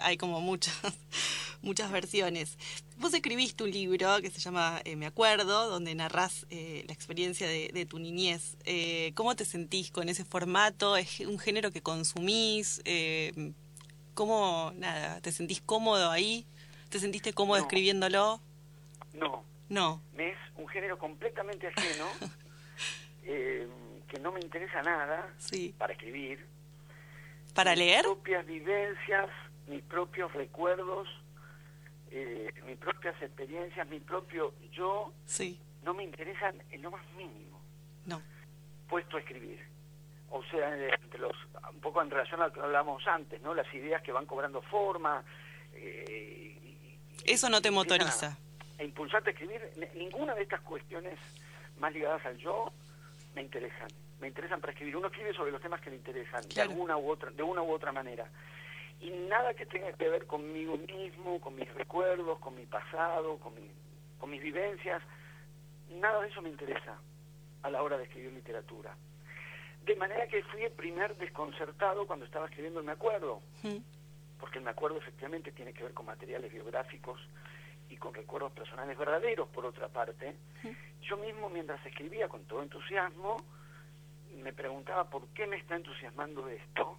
hay como muchas, <laughs> muchas versiones. Vos escribiste un libro que se llama Me Acuerdo, donde narrás la experiencia de, de tu niñez. ¿Cómo te sentís con ese formato? ¿Es un género que consumís? ¿Cómo, nada, te sentís cómodo ahí? ¿Te sentiste cómodo escribiéndolo? No. No. Me es un género completamente ajeno, <laughs> eh, que no me interesa nada para escribir. ¿Para leer? Mis propias vivencias, mis propios recuerdos, eh, mis propias experiencias, mi propio yo, sí. no me interesan en lo más mínimo. No. Puesto a escribir o sea, entre los, un poco en relación a lo que hablábamos antes, ¿no? Las ideas que van cobrando forma. Eh, Eso no te motoriza. A, impulsarte a escribir. Ninguna de estas cuestiones más ligadas al yo me interesan. Me interesan para escribir. Uno escribe sobre los temas que le interesan, de alguna u otra, de una u otra manera. Y nada que tenga que ver conmigo mismo, con mis recuerdos, con mi pasado, con, mi, con mis vivencias, nada de eso me interesa a la hora de escribir literatura. De manera que fui el primer desconcertado cuando estaba escribiendo el Me Acuerdo, porque el Me Acuerdo efectivamente tiene que ver con materiales biográficos y con recuerdos personales verdaderos, por otra parte. Yo mismo, mientras escribía con todo entusiasmo, me preguntaba por qué me está entusiasmando esto,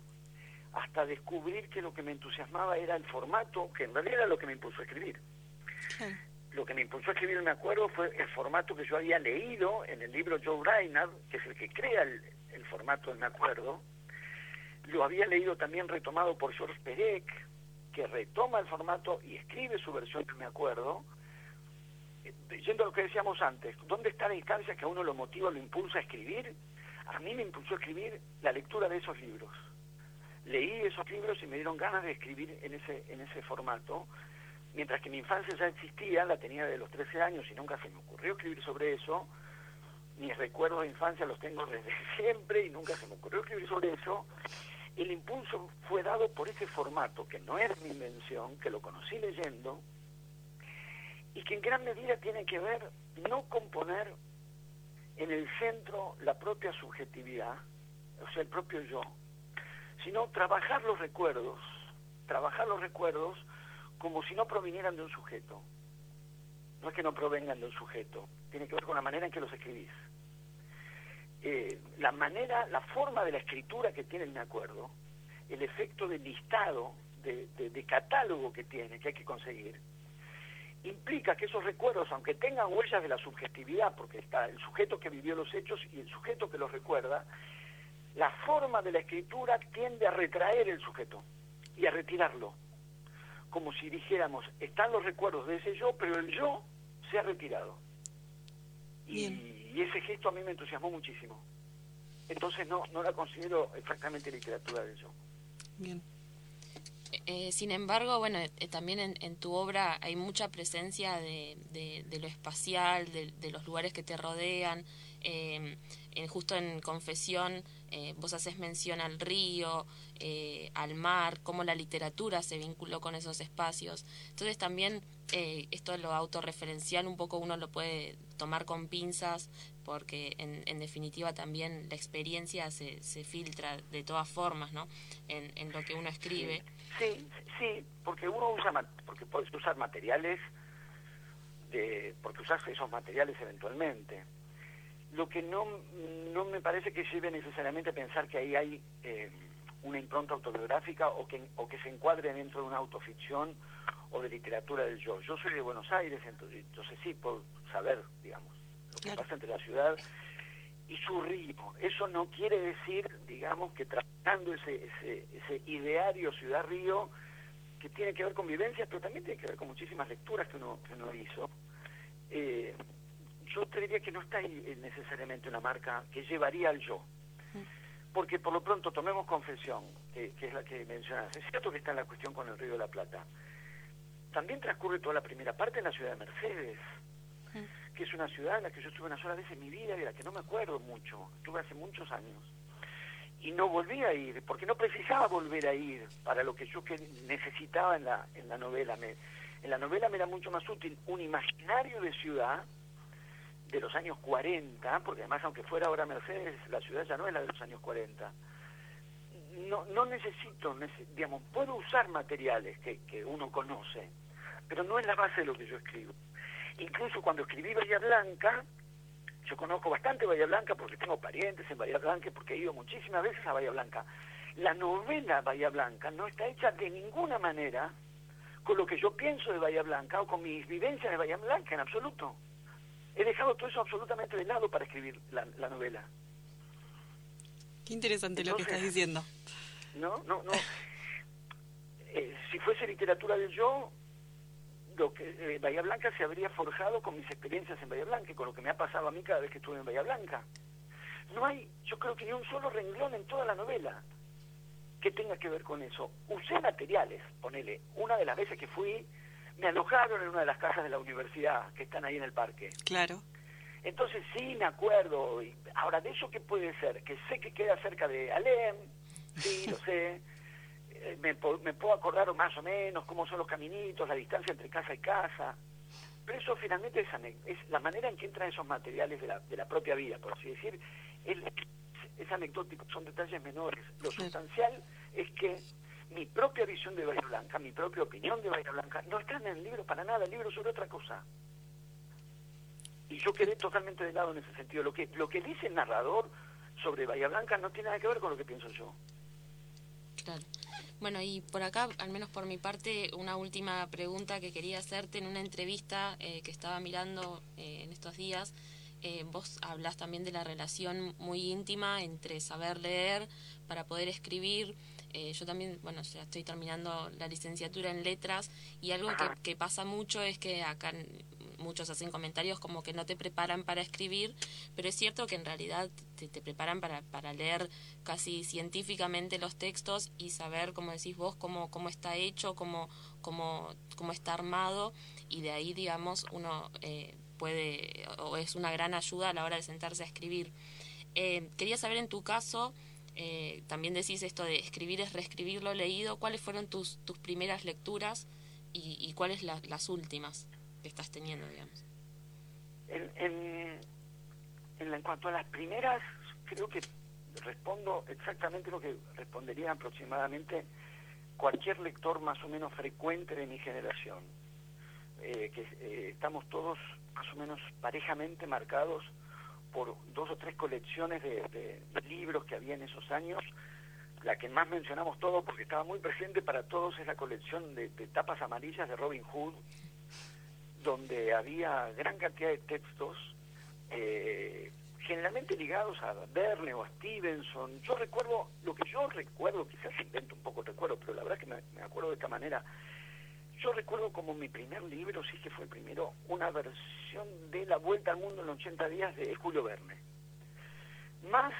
hasta descubrir que lo que me entusiasmaba era el formato, que en realidad era lo que me impulsó a escribir. Lo que me impulsó a escribir, me acuerdo, fue el formato que yo había leído en el libro Joe Reinhardt, que es el que crea el, el formato del Me Acuerdo. Lo había leído también retomado por George Perec, que retoma el formato y escribe su versión que me acuerdo, eh, yendo a lo que decíamos antes, ¿dónde está la instancia que a uno lo motiva, lo impulsa a escribir? A mí me impulsó a escribir la lectura de esos libros. Leí esos libros y me dieron ganas de escribir en ese, en ese formato, mientras que mi infancia ya existía, la tenía de los 13 años y nunca se me ocurrió escribir sobre eso, mis recuerdos de infancia los tengo desde <laughs> siempre y nunca se me ocurrió escribir sobre eso, el impulso fue dado por ese formato, que no es mi invención, que lo conocí leyendo, y que en gran medida tiene que ver no componer en el centro la propia subjetividad, o sea, el propio yo, sino trabajar los recuerdos, trabajar los recuerdos como si no provinieran de un sujeto. No es que no provengan de un sujeto, tiene que ver con la manera en que los escribís. Eh, la manera, la forma de la escritura que tiene el acuerdo, el efecto de listado, de, de, catálogo que tiene, que hay que conseguir, implica que esos recuerdos, aunque tengan huellas de la subjetividad, porque está el sujeto que vivió los hechos y el sujeto que los recuerda, la forma de la escritura tiende a retraer el sujeto y a retirarlo. Como si dijéramos, están los recuerdos de ese yo, pero el yo se ha retirado. Y y ese gesto a mí me entusiasmó muchísimo. Entonces no, no la considero exactamente literatura de yo. Bien. Eh, sin embargo, bueno, eh, también en, tu obra hay mucha presencia de, de, lo espacial, de, los lugares que te rodean. Eh, justo en Confesión vos haces mención al río, al mar, cómo la literatura se vinculó con esos espacios. Entonces también esto de lo autorreferencial un poco uno lo puede tomar con pinzas porque en, en definitiva también la experiencia se, se filtra de todas formas, ¿no? En, en lo que uno escribe. Sí, sí, porque uno usa, porque puedes usar materiales, de, porque usas esos materiales eventualmente. Lo que no, no me parece que lleve necesariamente a pensar que ahí hay eh, una impronta autobiográfica o que, o que se encuadre dentro de una autoficción o de literatura del yo. Yo soy de Buenos Aires, entonces, entonces sí puedo saber, digamos, lo que pasa entre la ciudad y su ritmo. Eso no quiere decir, digamos, que tratando ese, ese, ese ideario ciudad-río, que tiene que ver con vivencias, pero también tiene que ver con muchísimas lecturas que uno, que uno hizo, eh, yo te diría que no está ahí eh, necesariamente una marca que llevaría al yo. Mm. Porque por lo pronto tomemos confesión, que, es la que mencionas. Es cierto que está en la cuestión con el Río de la Plata. También transcurre toda la primera parte en la ciudad de Mercedes. Mm que es una ciudad en la que yo estuve una sola vez en mi vida y de la que no me acuerdo mucho, estuve hace muchos años. Y no volví a ir, porque no precisaba volver a ir para lo que yo que necesitaba en la, en la novela. Me, en la novela me era mucho más útil un imaginario de ciudad de los años 40, porque además aunque fuera ahora Mercedes, la ciudad ya no es la de los años 40. No, no necesito, digamos, puedo usar materiales que, que uno conoce, pero no es la base de lo que yo escribo. Incluso cuando escribí Bahía Blanca, yo conozco bastante Bahía Blanca porque tengo parientes en Bahía Blanca, porque he ido muchísimas veces a Bahía Blanca. La novela Bahía Blanca no está hecha de ninguna manera con lo que yo pienso de Bahía Blanca o con mis vivencias de Bahía Blanca en absoluto. He dejado todo eso absolutamente de lado para escribir la, novela. Qué interesante lo que estás diciendo. No, no, no. <laughs> Eh, si fuese literatura del yo, que eh, Bahía Blanca se habría forjado con mis experiencias en Bahía Blanca y con lo que me ha pasado a mí cada vez que estuve en Bahía Blanca. No hay, yo creo que ni un solo renglón en toda la novela que tenga que ver con eso. Usé materiales, ponele, una de las veces que fui, me alojaron en una de las casas de la universidad que están ahí en el parque. Claro. Entonces sí me acuerdo. Ahora, ¿de eso qué puede ser? Que sé que queda cerca de Alem, sí, lo sé. <laughs> Eh, me, me, puedo acordar más o menos cómo son los caminitos, la distancia entre casa y casa. Pero eso finalmente es, es la manera en que entran esos materiales de la, de la propia vida, por así decir. Es, es anecdótico, son detalles menores. Lo sustancial es que mi propia visión de Bahía Blanca, mi propia opinión de Bahía Blanca, no está en el libro para nada, el libro sobre otra cosa. Y yo quedé totalmente de lado en ese sentido. Lo que, lo que dice el narrador sobre Bahía Blanca no tiene nada que ver con lo que pienso yo. Claro. Bueno, y por acá, al menos por mi parte, una última pregunta que quería hacerte en una entrevista eh, que estaba mirando eh, en estos días. Eh, vos hablas también de la relación muy íntima entre saber leer para poder escribir. Eh, yo también, bueno, ya estoy terminando la licenciatura en letras y algo que, que, pasa mucho es que acá muchos hacen comentarios como que no te preparan para escribir, pero es cierto que en realidad te, preparan para, para leer casi científicamente los textos y saber, como decís vos, cómo, cómo está hecho, cómo, cómo, cómo está armado y de ahí, digamos, uno eh, puede, o es una gran ayuda a la hora de sentarse a escribir. Eh, quería saber en tu caso, eh, también decís esto de escribir es reescribir lo leído, ¿cuáles fueron tus, tus primeras lecturas y, cuáles las últimas que estás teniendo, digamos? En, en, en, cuanto a las primeras, creo que respondo exactamente lo que respondería aproximadamente cualquier lector más o menos frecuente de mi generación. Eh, que eh, estamos todos más o menos parejamente marcados por dos o tres colecciones de, libros que había en esos años. La que más mencionamos todos, porque estaba muy presente para todos, es la colección de, tapas amarillas de Robin Hood, donde había gran cantidad de textos, eh, generalmente ligados a Verne o a Stevenson. Yo recuerdo, lo que yo recuerdo, quizás invento un poco el recuerdo, pero la verdad que me, me acuerdo de esta manera, yo recuerdo como mi primer libro, sí que fue el primero, una versión de La Vuelta al Mundo en 80 días de Julio Verne. Más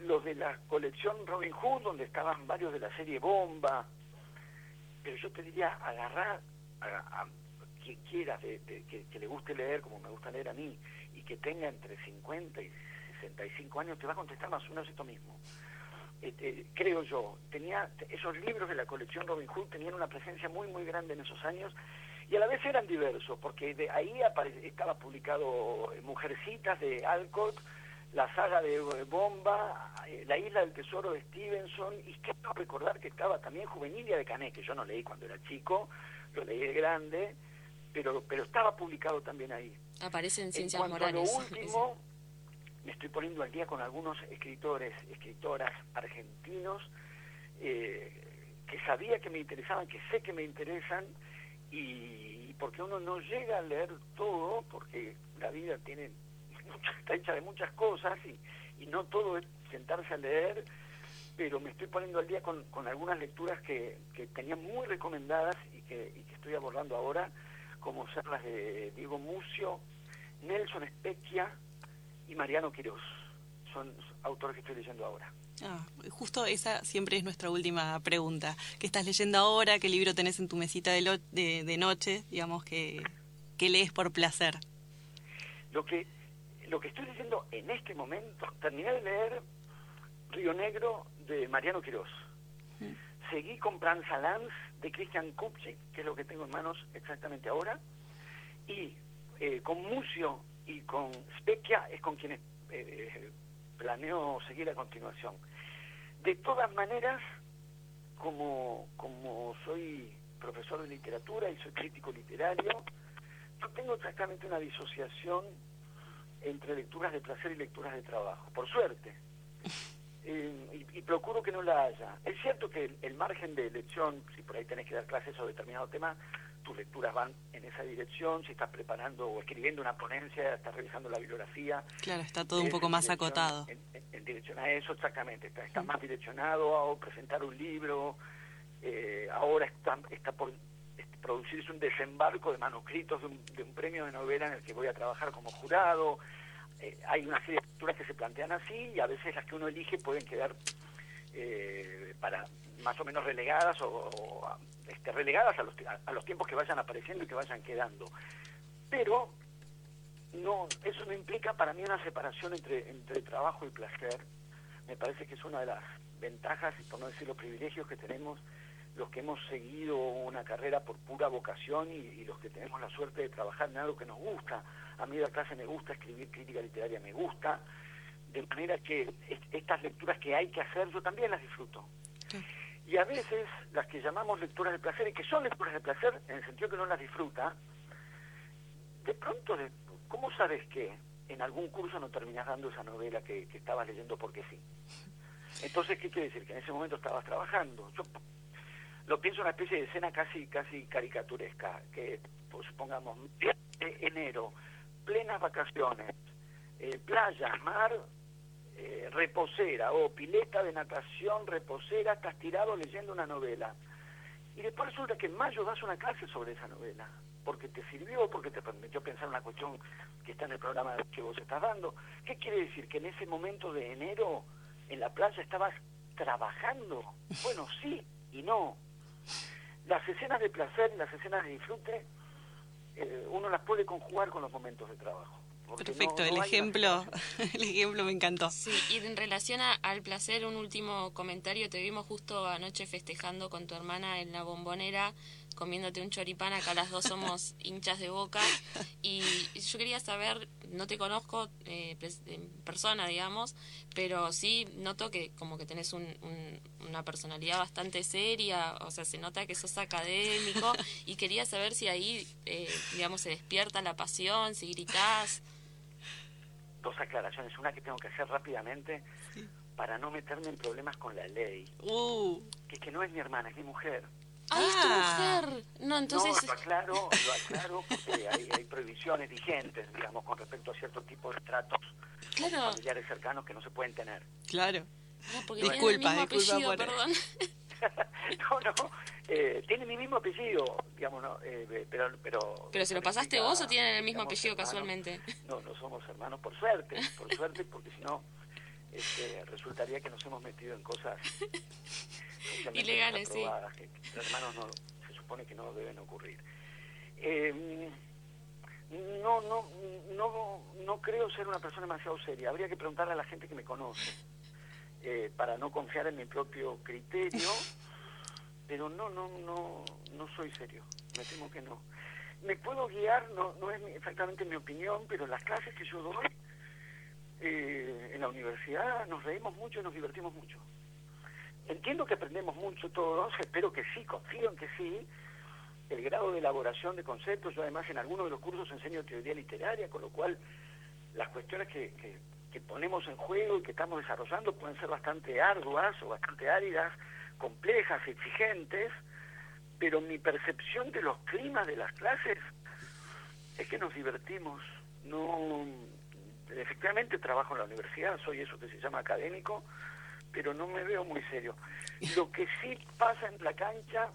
los de la colección Robin Hood, donde estaban varios de la serie Bomba. Pero yo te diría, agarrar a, quien quiera de, que, que, le guste leer, como me gusta leer a mí, y que tenga entre 50 y 65 años, te va a contestar más o menos esto mismo. Este, creo yo, tenía esos libros de la colección Robin Hood tenían una presencia muy muy grande en esos años y a la vez eran diversos, porque de ahí estaba publicado Mujercitas de Alcott, la saga de Bomba, eh, La isla del tesoro de Stevenson, y quiero recordar que estaba también Juvenilia de Canet, que yo no leí cuando era chico, lo leí de grande, pero, pero estaba publicado también ahí. Aparece en Ciencias Morales. lo último, <laughs> me estoy poniendo al día con algunos escritores, escritoras argentinos eh, que sabía que me interesaban, que sé que me interesan y porque uno no llega a leer todo, porque la vida tiene <laughs> está hecha de muchas cosas y, y no todo es sentarse a leer, pero me estoy poniendo al día con, con algunas lecturas que, que tenía muy recomendadas y que, estoy abordando ahora, como ser las de Diego Mucio, Nelson Specchia, y Mariano Quiroz. Son autores que estoy leyendo ahora. Ah, justo esa siempre es nuestra última pregunta. ¿Qué estás leyendo ahora? ¿Qué libro tenés en tu mesita de, de, noche? Digamos que, que, lees por placer. Lo que, lo que estoy leyendo en este momento, terminé de leer Río Negro de Mariano Quiroz. Mm. Seguí con Pranza de Christian Kupchik, que es lo que tengo en manos exactamente ahora. Y eh, con Mucio y con Specchia es con quienes eh, planeo seguir a continuación. De todas maneras, como, como soy profesor de literatura y soy crítico literario, yo tengo exactamente una disociación entre lecturas de placer y lecturas de trabajo, por suerte. <laughs> Eh, y, procuro que no la haya. Es cierto que el, el, margen de elección, si por ahí tenés que dar clases sobre determinado tema, tus lecturas van en esa dirección, si estás preparando o escribiendo una ponencia, estás revisando la bibliografía. Claro, está todo un poco más acotado. En, dirección a eso, exactamente, está, más direccionado a presentar un libro, eh, ahora está, está por este, producirse un desembarco de manuscritos de un, de un, premio de novela en el que voy a trabajar como jurado. Eh, hay una serie de lecturas que se plantean así y a veces las que uno elige pueden quedar eh, para más o menos relegadas o, este, relegadas a los, a, los tiempos que vayan apareciendo y que vayan quedando. Pero no eso no implica para mí una separación entre, entre trabajo y placer. Me parece que es una de las ventajas, y por no decir los privilegios que tenemos los que hemos seguido una carrera por pura vocación y, los que tenemos la suerte de trabajar en algo que nos gusta. A mí la clase me gusta, escribir crítica literaria me gusta, de manera que estas lecturas que hay que hacer yo también las disfruto. Y a veces las que llamamos lecturas de placer, y que son lecturas de placer en el sentido que no las disfruta, de pronto, de, ¿cómo sabes que en algún curso no terminas dando esa novela que, que estabas leyendo porque sí? Entonces, ¿qué quiere decir? Que en ese momento estabas trabajando. Yo lo pienso una especie de escena casi casi caricaturesca, que pues, supongamos enero, plenas vacaciones, eh, playa, mar, eh, reposera o pileta de natación, reposera, estás tirado leyendo una novela. Y después resulta que en mayo das una clase sobre esa novela, porque te sirvió, porque te permitió pensar una cuestión que está en el programa que vos estás dando. ¿Qué quiere decir? Que en ese momento de enero en la playa estabas trabajando. Bueno, sí y no. Las escenas de placer, las escenas de disfrute, eh, uno las puede conjugar con los momentos de trabajo. Perfecto, el ejemplo, <laughs> el ejemplo me encantó. Sí, y en relación al placer, un último comentario, te vimos justo anoche festejando con tu hermana en la bombonera, comiéndote un choripán, acá las dos somos <laughs> hinchas de boca, y yo quería saber, no te conozco eh, en persona, digamos, pero sí noto que como que tenés una personalidad bastante seria, o sea, se nota que sos académico, <laughs> y quería saber si ahí, eh, digamos, se despierta la pasión, si gritás dos aclaraciones. Una que tengo que hacer rápidamente para no meterme en problemas con la ley. Uh. Que, que no es mi hermana, es mi mujer. ¡Ay, es tu ah. mujer! No, entonces... No, lo aclaro, lo aclaro porque hay, hay prohibiciones vigentes, digamos, con respecto a cierto tipo de tratos familiares cercanos que no se pueden tener. Claro. No, disculpa, disculpa perdón. <laughs> no, no, eh, tiene mi mismo apellido, digamos, no, eh, pero, pero... ¿Pero se lo pasaste vos o tienen el mismo apellido casualmente? No, no somos hermanos, por suerte, por suerte, porque si no, este, resultaría que nos hemos metido en cosas <laughs> ilegales, sí. Que, los hermanos no, se supone que no deben ocurrir. Eh, no, no, no, no creo ser una persona demasiado seria. Habría que preguntarle a la gente que me conoce. Eh, para no confiar en mi propio criterio, <laughs> pero no, no, no, no soy serio, me temo que no. Me puedo guiar, no, no es exactamente mi opinión, pero las clases que yo doy eh, en la universidad nos reímos mucho y nos divertimos mucho. Entiendo que aprendemos mucho todos, espero que sí, confío en que sí. El grado de elaboración de conceptos, yo además en algunos de los cursos enseño teoría literaria, con lo cual las cuestiones que, que que ponemos en juego y que estamos desarrollando pueden ser bastante arduas o bastante áridas, complejas, exigentes, pero mi percepción de los climas de las clases es que nos divertimos. No, efectivamente trabajo en la universidad, soy eso que se llama académico, pero no me veo muy serio. Lo que sí pasa en la cancha,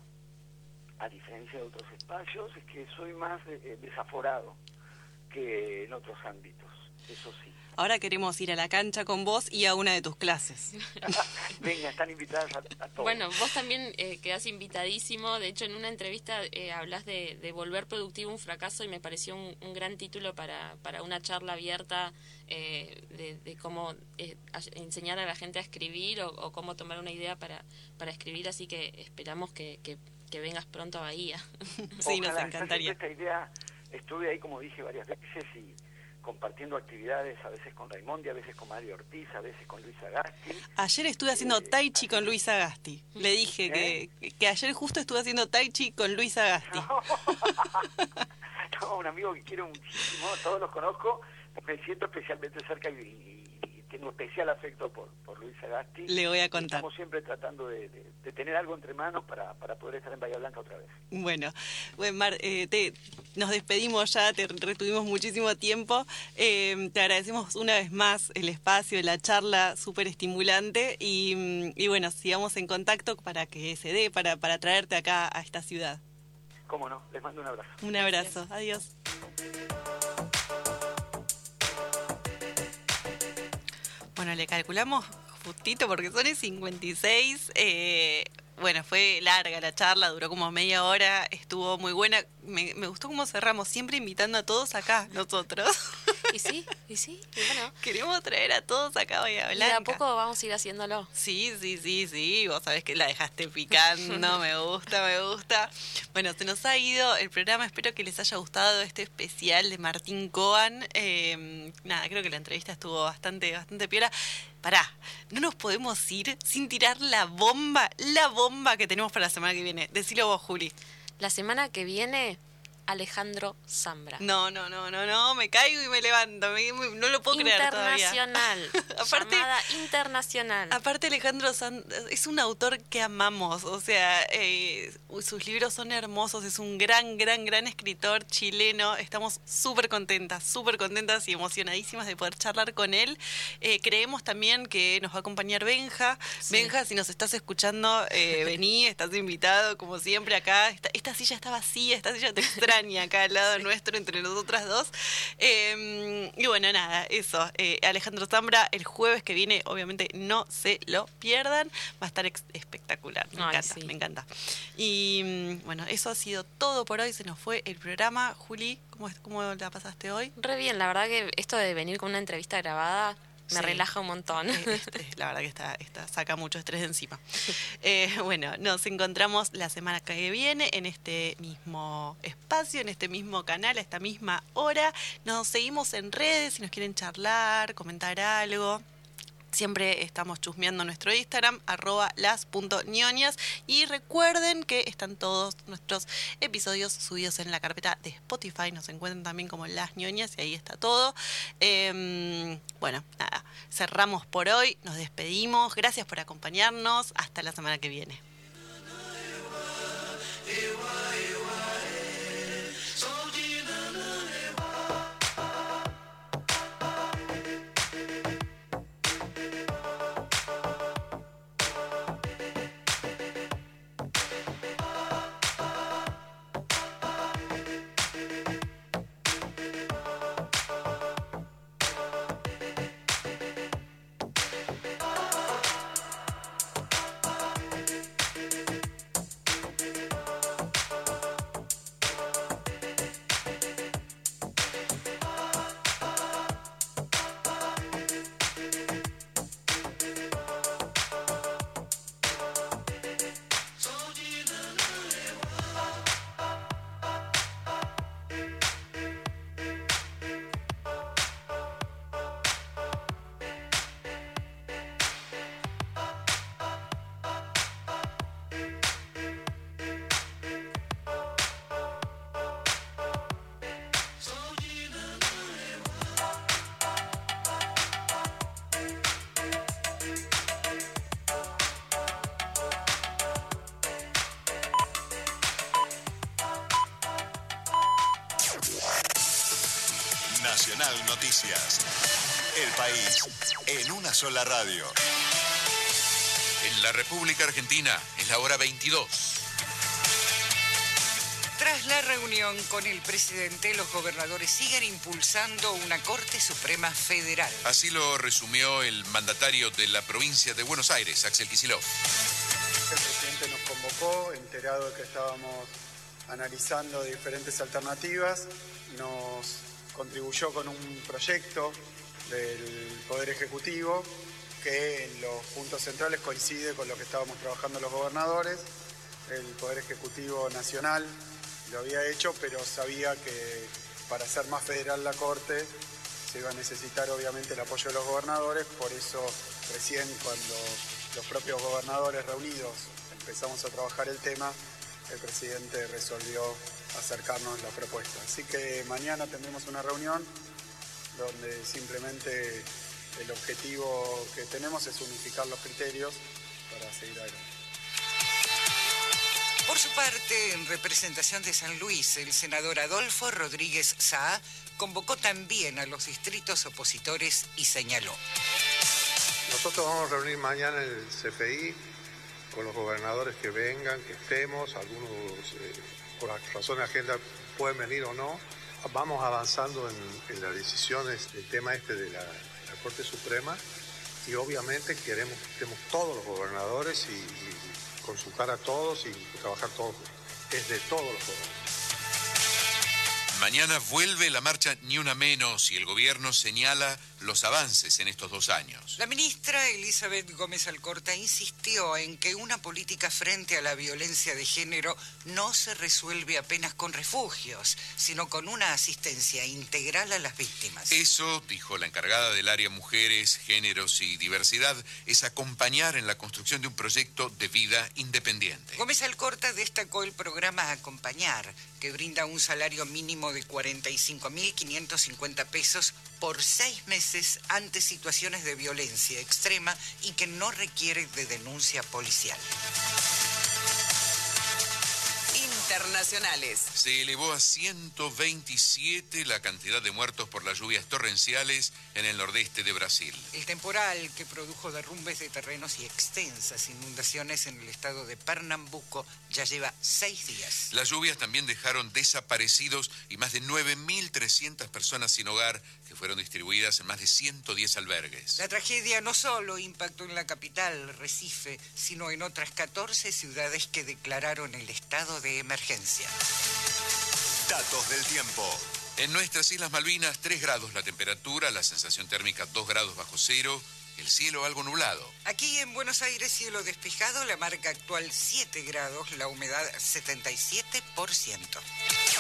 a diferencia de otros espacios, es que soy más eh, desaforado que en otros ámbitos, eso sí. Ahora queremos ir a la cancha con vos y a una de tus clases. <laughs> Venga, están invitadas a, todos. Bueno, vos también eh, quedás invitadísimo. De hecho, en una entrevista eh, hablas de, volver productivo un fracaso y me pareció un, gran título para, para, una charla abierta eh, de, cómo eh, enseñar a la gente a escribir o, cómo tomar una idea para, para escribir. Así que esperamos que, que, vengas pronto a Bahía. <laughs> sí, nos encantaría. Esta idea estuve ahí, como dije varias veces, y compartiendo actividades a veces con Raimondi, a veces con Mario Ortiz, a veces con Luis Agasti. Ayer estuve haciendo eh, tai chi con Luis Agasti. Le dije que, ¿Eh? que ayer justo estuve haciendo tai chi con Luis Agasti. No. <laughs> un amigo que quiero muchísimo, todos los conozco, me siento especialmente cerca y tengo especial afecto por, por Luis Agasti. Le voy a contar. Estamos siempre tratando de, tener algo entre manos para, para, poder estar en Bahía Blanca otra vez. Bueno, bueno Mar, eh, te, nos despedimos ya, te retuvimos muchísimo tiempo. Eh, te agradecemos una vez más el espacio, la charla súper estimulante y, y, bueno, sigamos en contacto para que se dé, para, para traerte acá a esta ciudad. Cómo no, les mando un abrazo. Un abrazo, adiós. Bueno, le calculamos justito porque son el 56. Eh, bueno, fue larga la charla, duró como media hora, estuvo muy buena. Me, me gustó cómo cerramos, siempre invitando a todos acá, nosotros. Y sí, y sí, bueno. Queremos traer a todos acá a hablar. Y a poco vamos a ir haciéndolo. Sí, sí, sí, sí. Vos sabés que la dejaste picando, me gusta, me gusta. Bueno, se nos ha ido el programa. Espero que les haya gustado este especial de Martín Coan. Em, nada, creo que la entrevista estuvo bastante, bastante piola. Pará, no nos podemos ir sin tirar la bomba, la bomba que tenemos para la semana que viene. Decilo vos, Juli. La semana que viene Alejandro Zambra. No, no, no, no, no, me caigo y me levanto, no lo puedo creer todavía. Internacional. <laughs> aparte, internacional. Aparte Alejandro Zambra es un autor que amamos, o sea, eh, sus libros son hermosos, es un gran, gran, gran escritor chileno, estamos súper contentas, súper contentas y emocionadísimas de poder charlar con él. Eh, creemos también que nos va a acompañar Benja. Benja, si nos estás escuchando, eh, vení, estás invitado, como siempre acá. Esta, esta silla está vacía, esta silla te <laughs> extraña acá al lado nuestro, entre nosotras dos. Em, y bueno, nada, eso. Eh, Alejandro Zambra, el jueves que viene, obviamente no se lo pierdan. Va a estar espectacular. Me encanta, me encanta. Y mm, bueno, eso ha sido todo por hoy. Se nos fue el programa. Juli, ¿cómo, cómo la pasaste hoy? Re bien, la verdad que esto de venir con una entrevista grabada me relaja un montón. Eh, este, la verdad que está, está, saca mucho estrés de encima. Eh, bueno, nos encontramos la semana que viene en este mismo espacio, en este mismo canal, a esta misma hora. Nos seguimos en redes si nos quieren charlar, comentar algo. Siempre estamos chusmeando nuestro Instagram, arroba las.ñoñas. Y recuerden que están todos nuestros episodios subidos en la carpeta de Spotify. Nos encuentran también como las ñoñas y ahí está todo. Em, bueno, nada, cerramos por hoy, nos despedimos. Gracias por acompañarnos. Hasta la semana que viene. Noticias. El país en una sola radio. En la República Argentina es la hora 22. Tras la reunión con el presidente, los gobernadores siguen impulsando una Corte Suprema Federal. Así lo resumió el mandatario de la provincia de Buenos Aires, Axel Kicillof. El presidente nos convocó, enterado de que estábamos analizando diferentes alternativas, nos contribuyó con un proyecto del Poder Ejecutivo que en los puntos centrales coincide con lo que estábamos trabajando los gobernadores. El Poder Ejecutivo Nacional lo había hecho, pero sabía que para hacer más federal la Corte se iba a necesitar obviamente el apoyo de los gobernadores, por eso recién cuando los propios gobernadores reunidos empezamos a trabajar el tema, el presidente resolvió acercarnos la propuesta. Así que mañana tendremos una reunión donde simplemente el objetivo que tenemos es unificar los criterios para seguir adelante. Por su parte, en representación de San Luis, el senador Adolfo Rodríguez Saá convocó también a los distritos opositores y señaló. Nosotros vamos a reunir mañana en el CFI con los gobernadores que vengan, que estemos, algunos eh, por razones de agenda pueden venir o no. Vamos avanzando en, las decisiones del tema este de la, Corte Suprema y obviamente queremos que estemos todos los gobernadores y, consultar a todos y trabajar todos. Es de todos los gobernadores. Mañana vuelve la marcha Ni Una Menos y el gobierno señala los avances en estos dos años. La ministra Elizabeth Gómez Alcorta insistió en que una política frente a la violencia de género no se resuelve apenas con refugios, sino con una asistencia integral a las víctimas. Eso, dijo la encargada del área Mujeres, Géneros y Diversidad, es acompañar en la construcción de un proyecto de vida independiente. Gómez Alcorta destacó el programa Acompañar, que brinda un salario mínimo de 45.550 pesos por seis meses ante situaciones de violencia extrema y que no requiere de denuncia policial internacionales. Se elevó a 127 la cantidad de muertos por las lluvias torrenciales en el nordeste de Brasil. El temporal que produjo derrumbes de terrenos y extensas inundaciones en el estado de Pernambuco ya lleva seis días. Las lluvias también dejaron desaparecidos y más de 9.300 personas sin hogar fueron distribuidas en más de 110 albergues. La tragedia no solo impactó en la capital, Recife, sino en otras 14 ciudades que declararon el estado de emergencia. Datos del tiempo. En nuestras Islas Malvinas, 3 grados la temperatura, la sensación térmica 2 grados bajo cero, el cielo algo nublado. Aquí en Buenos Aires, cielo despejado, la marca actual 7 grados, la humedad 77%.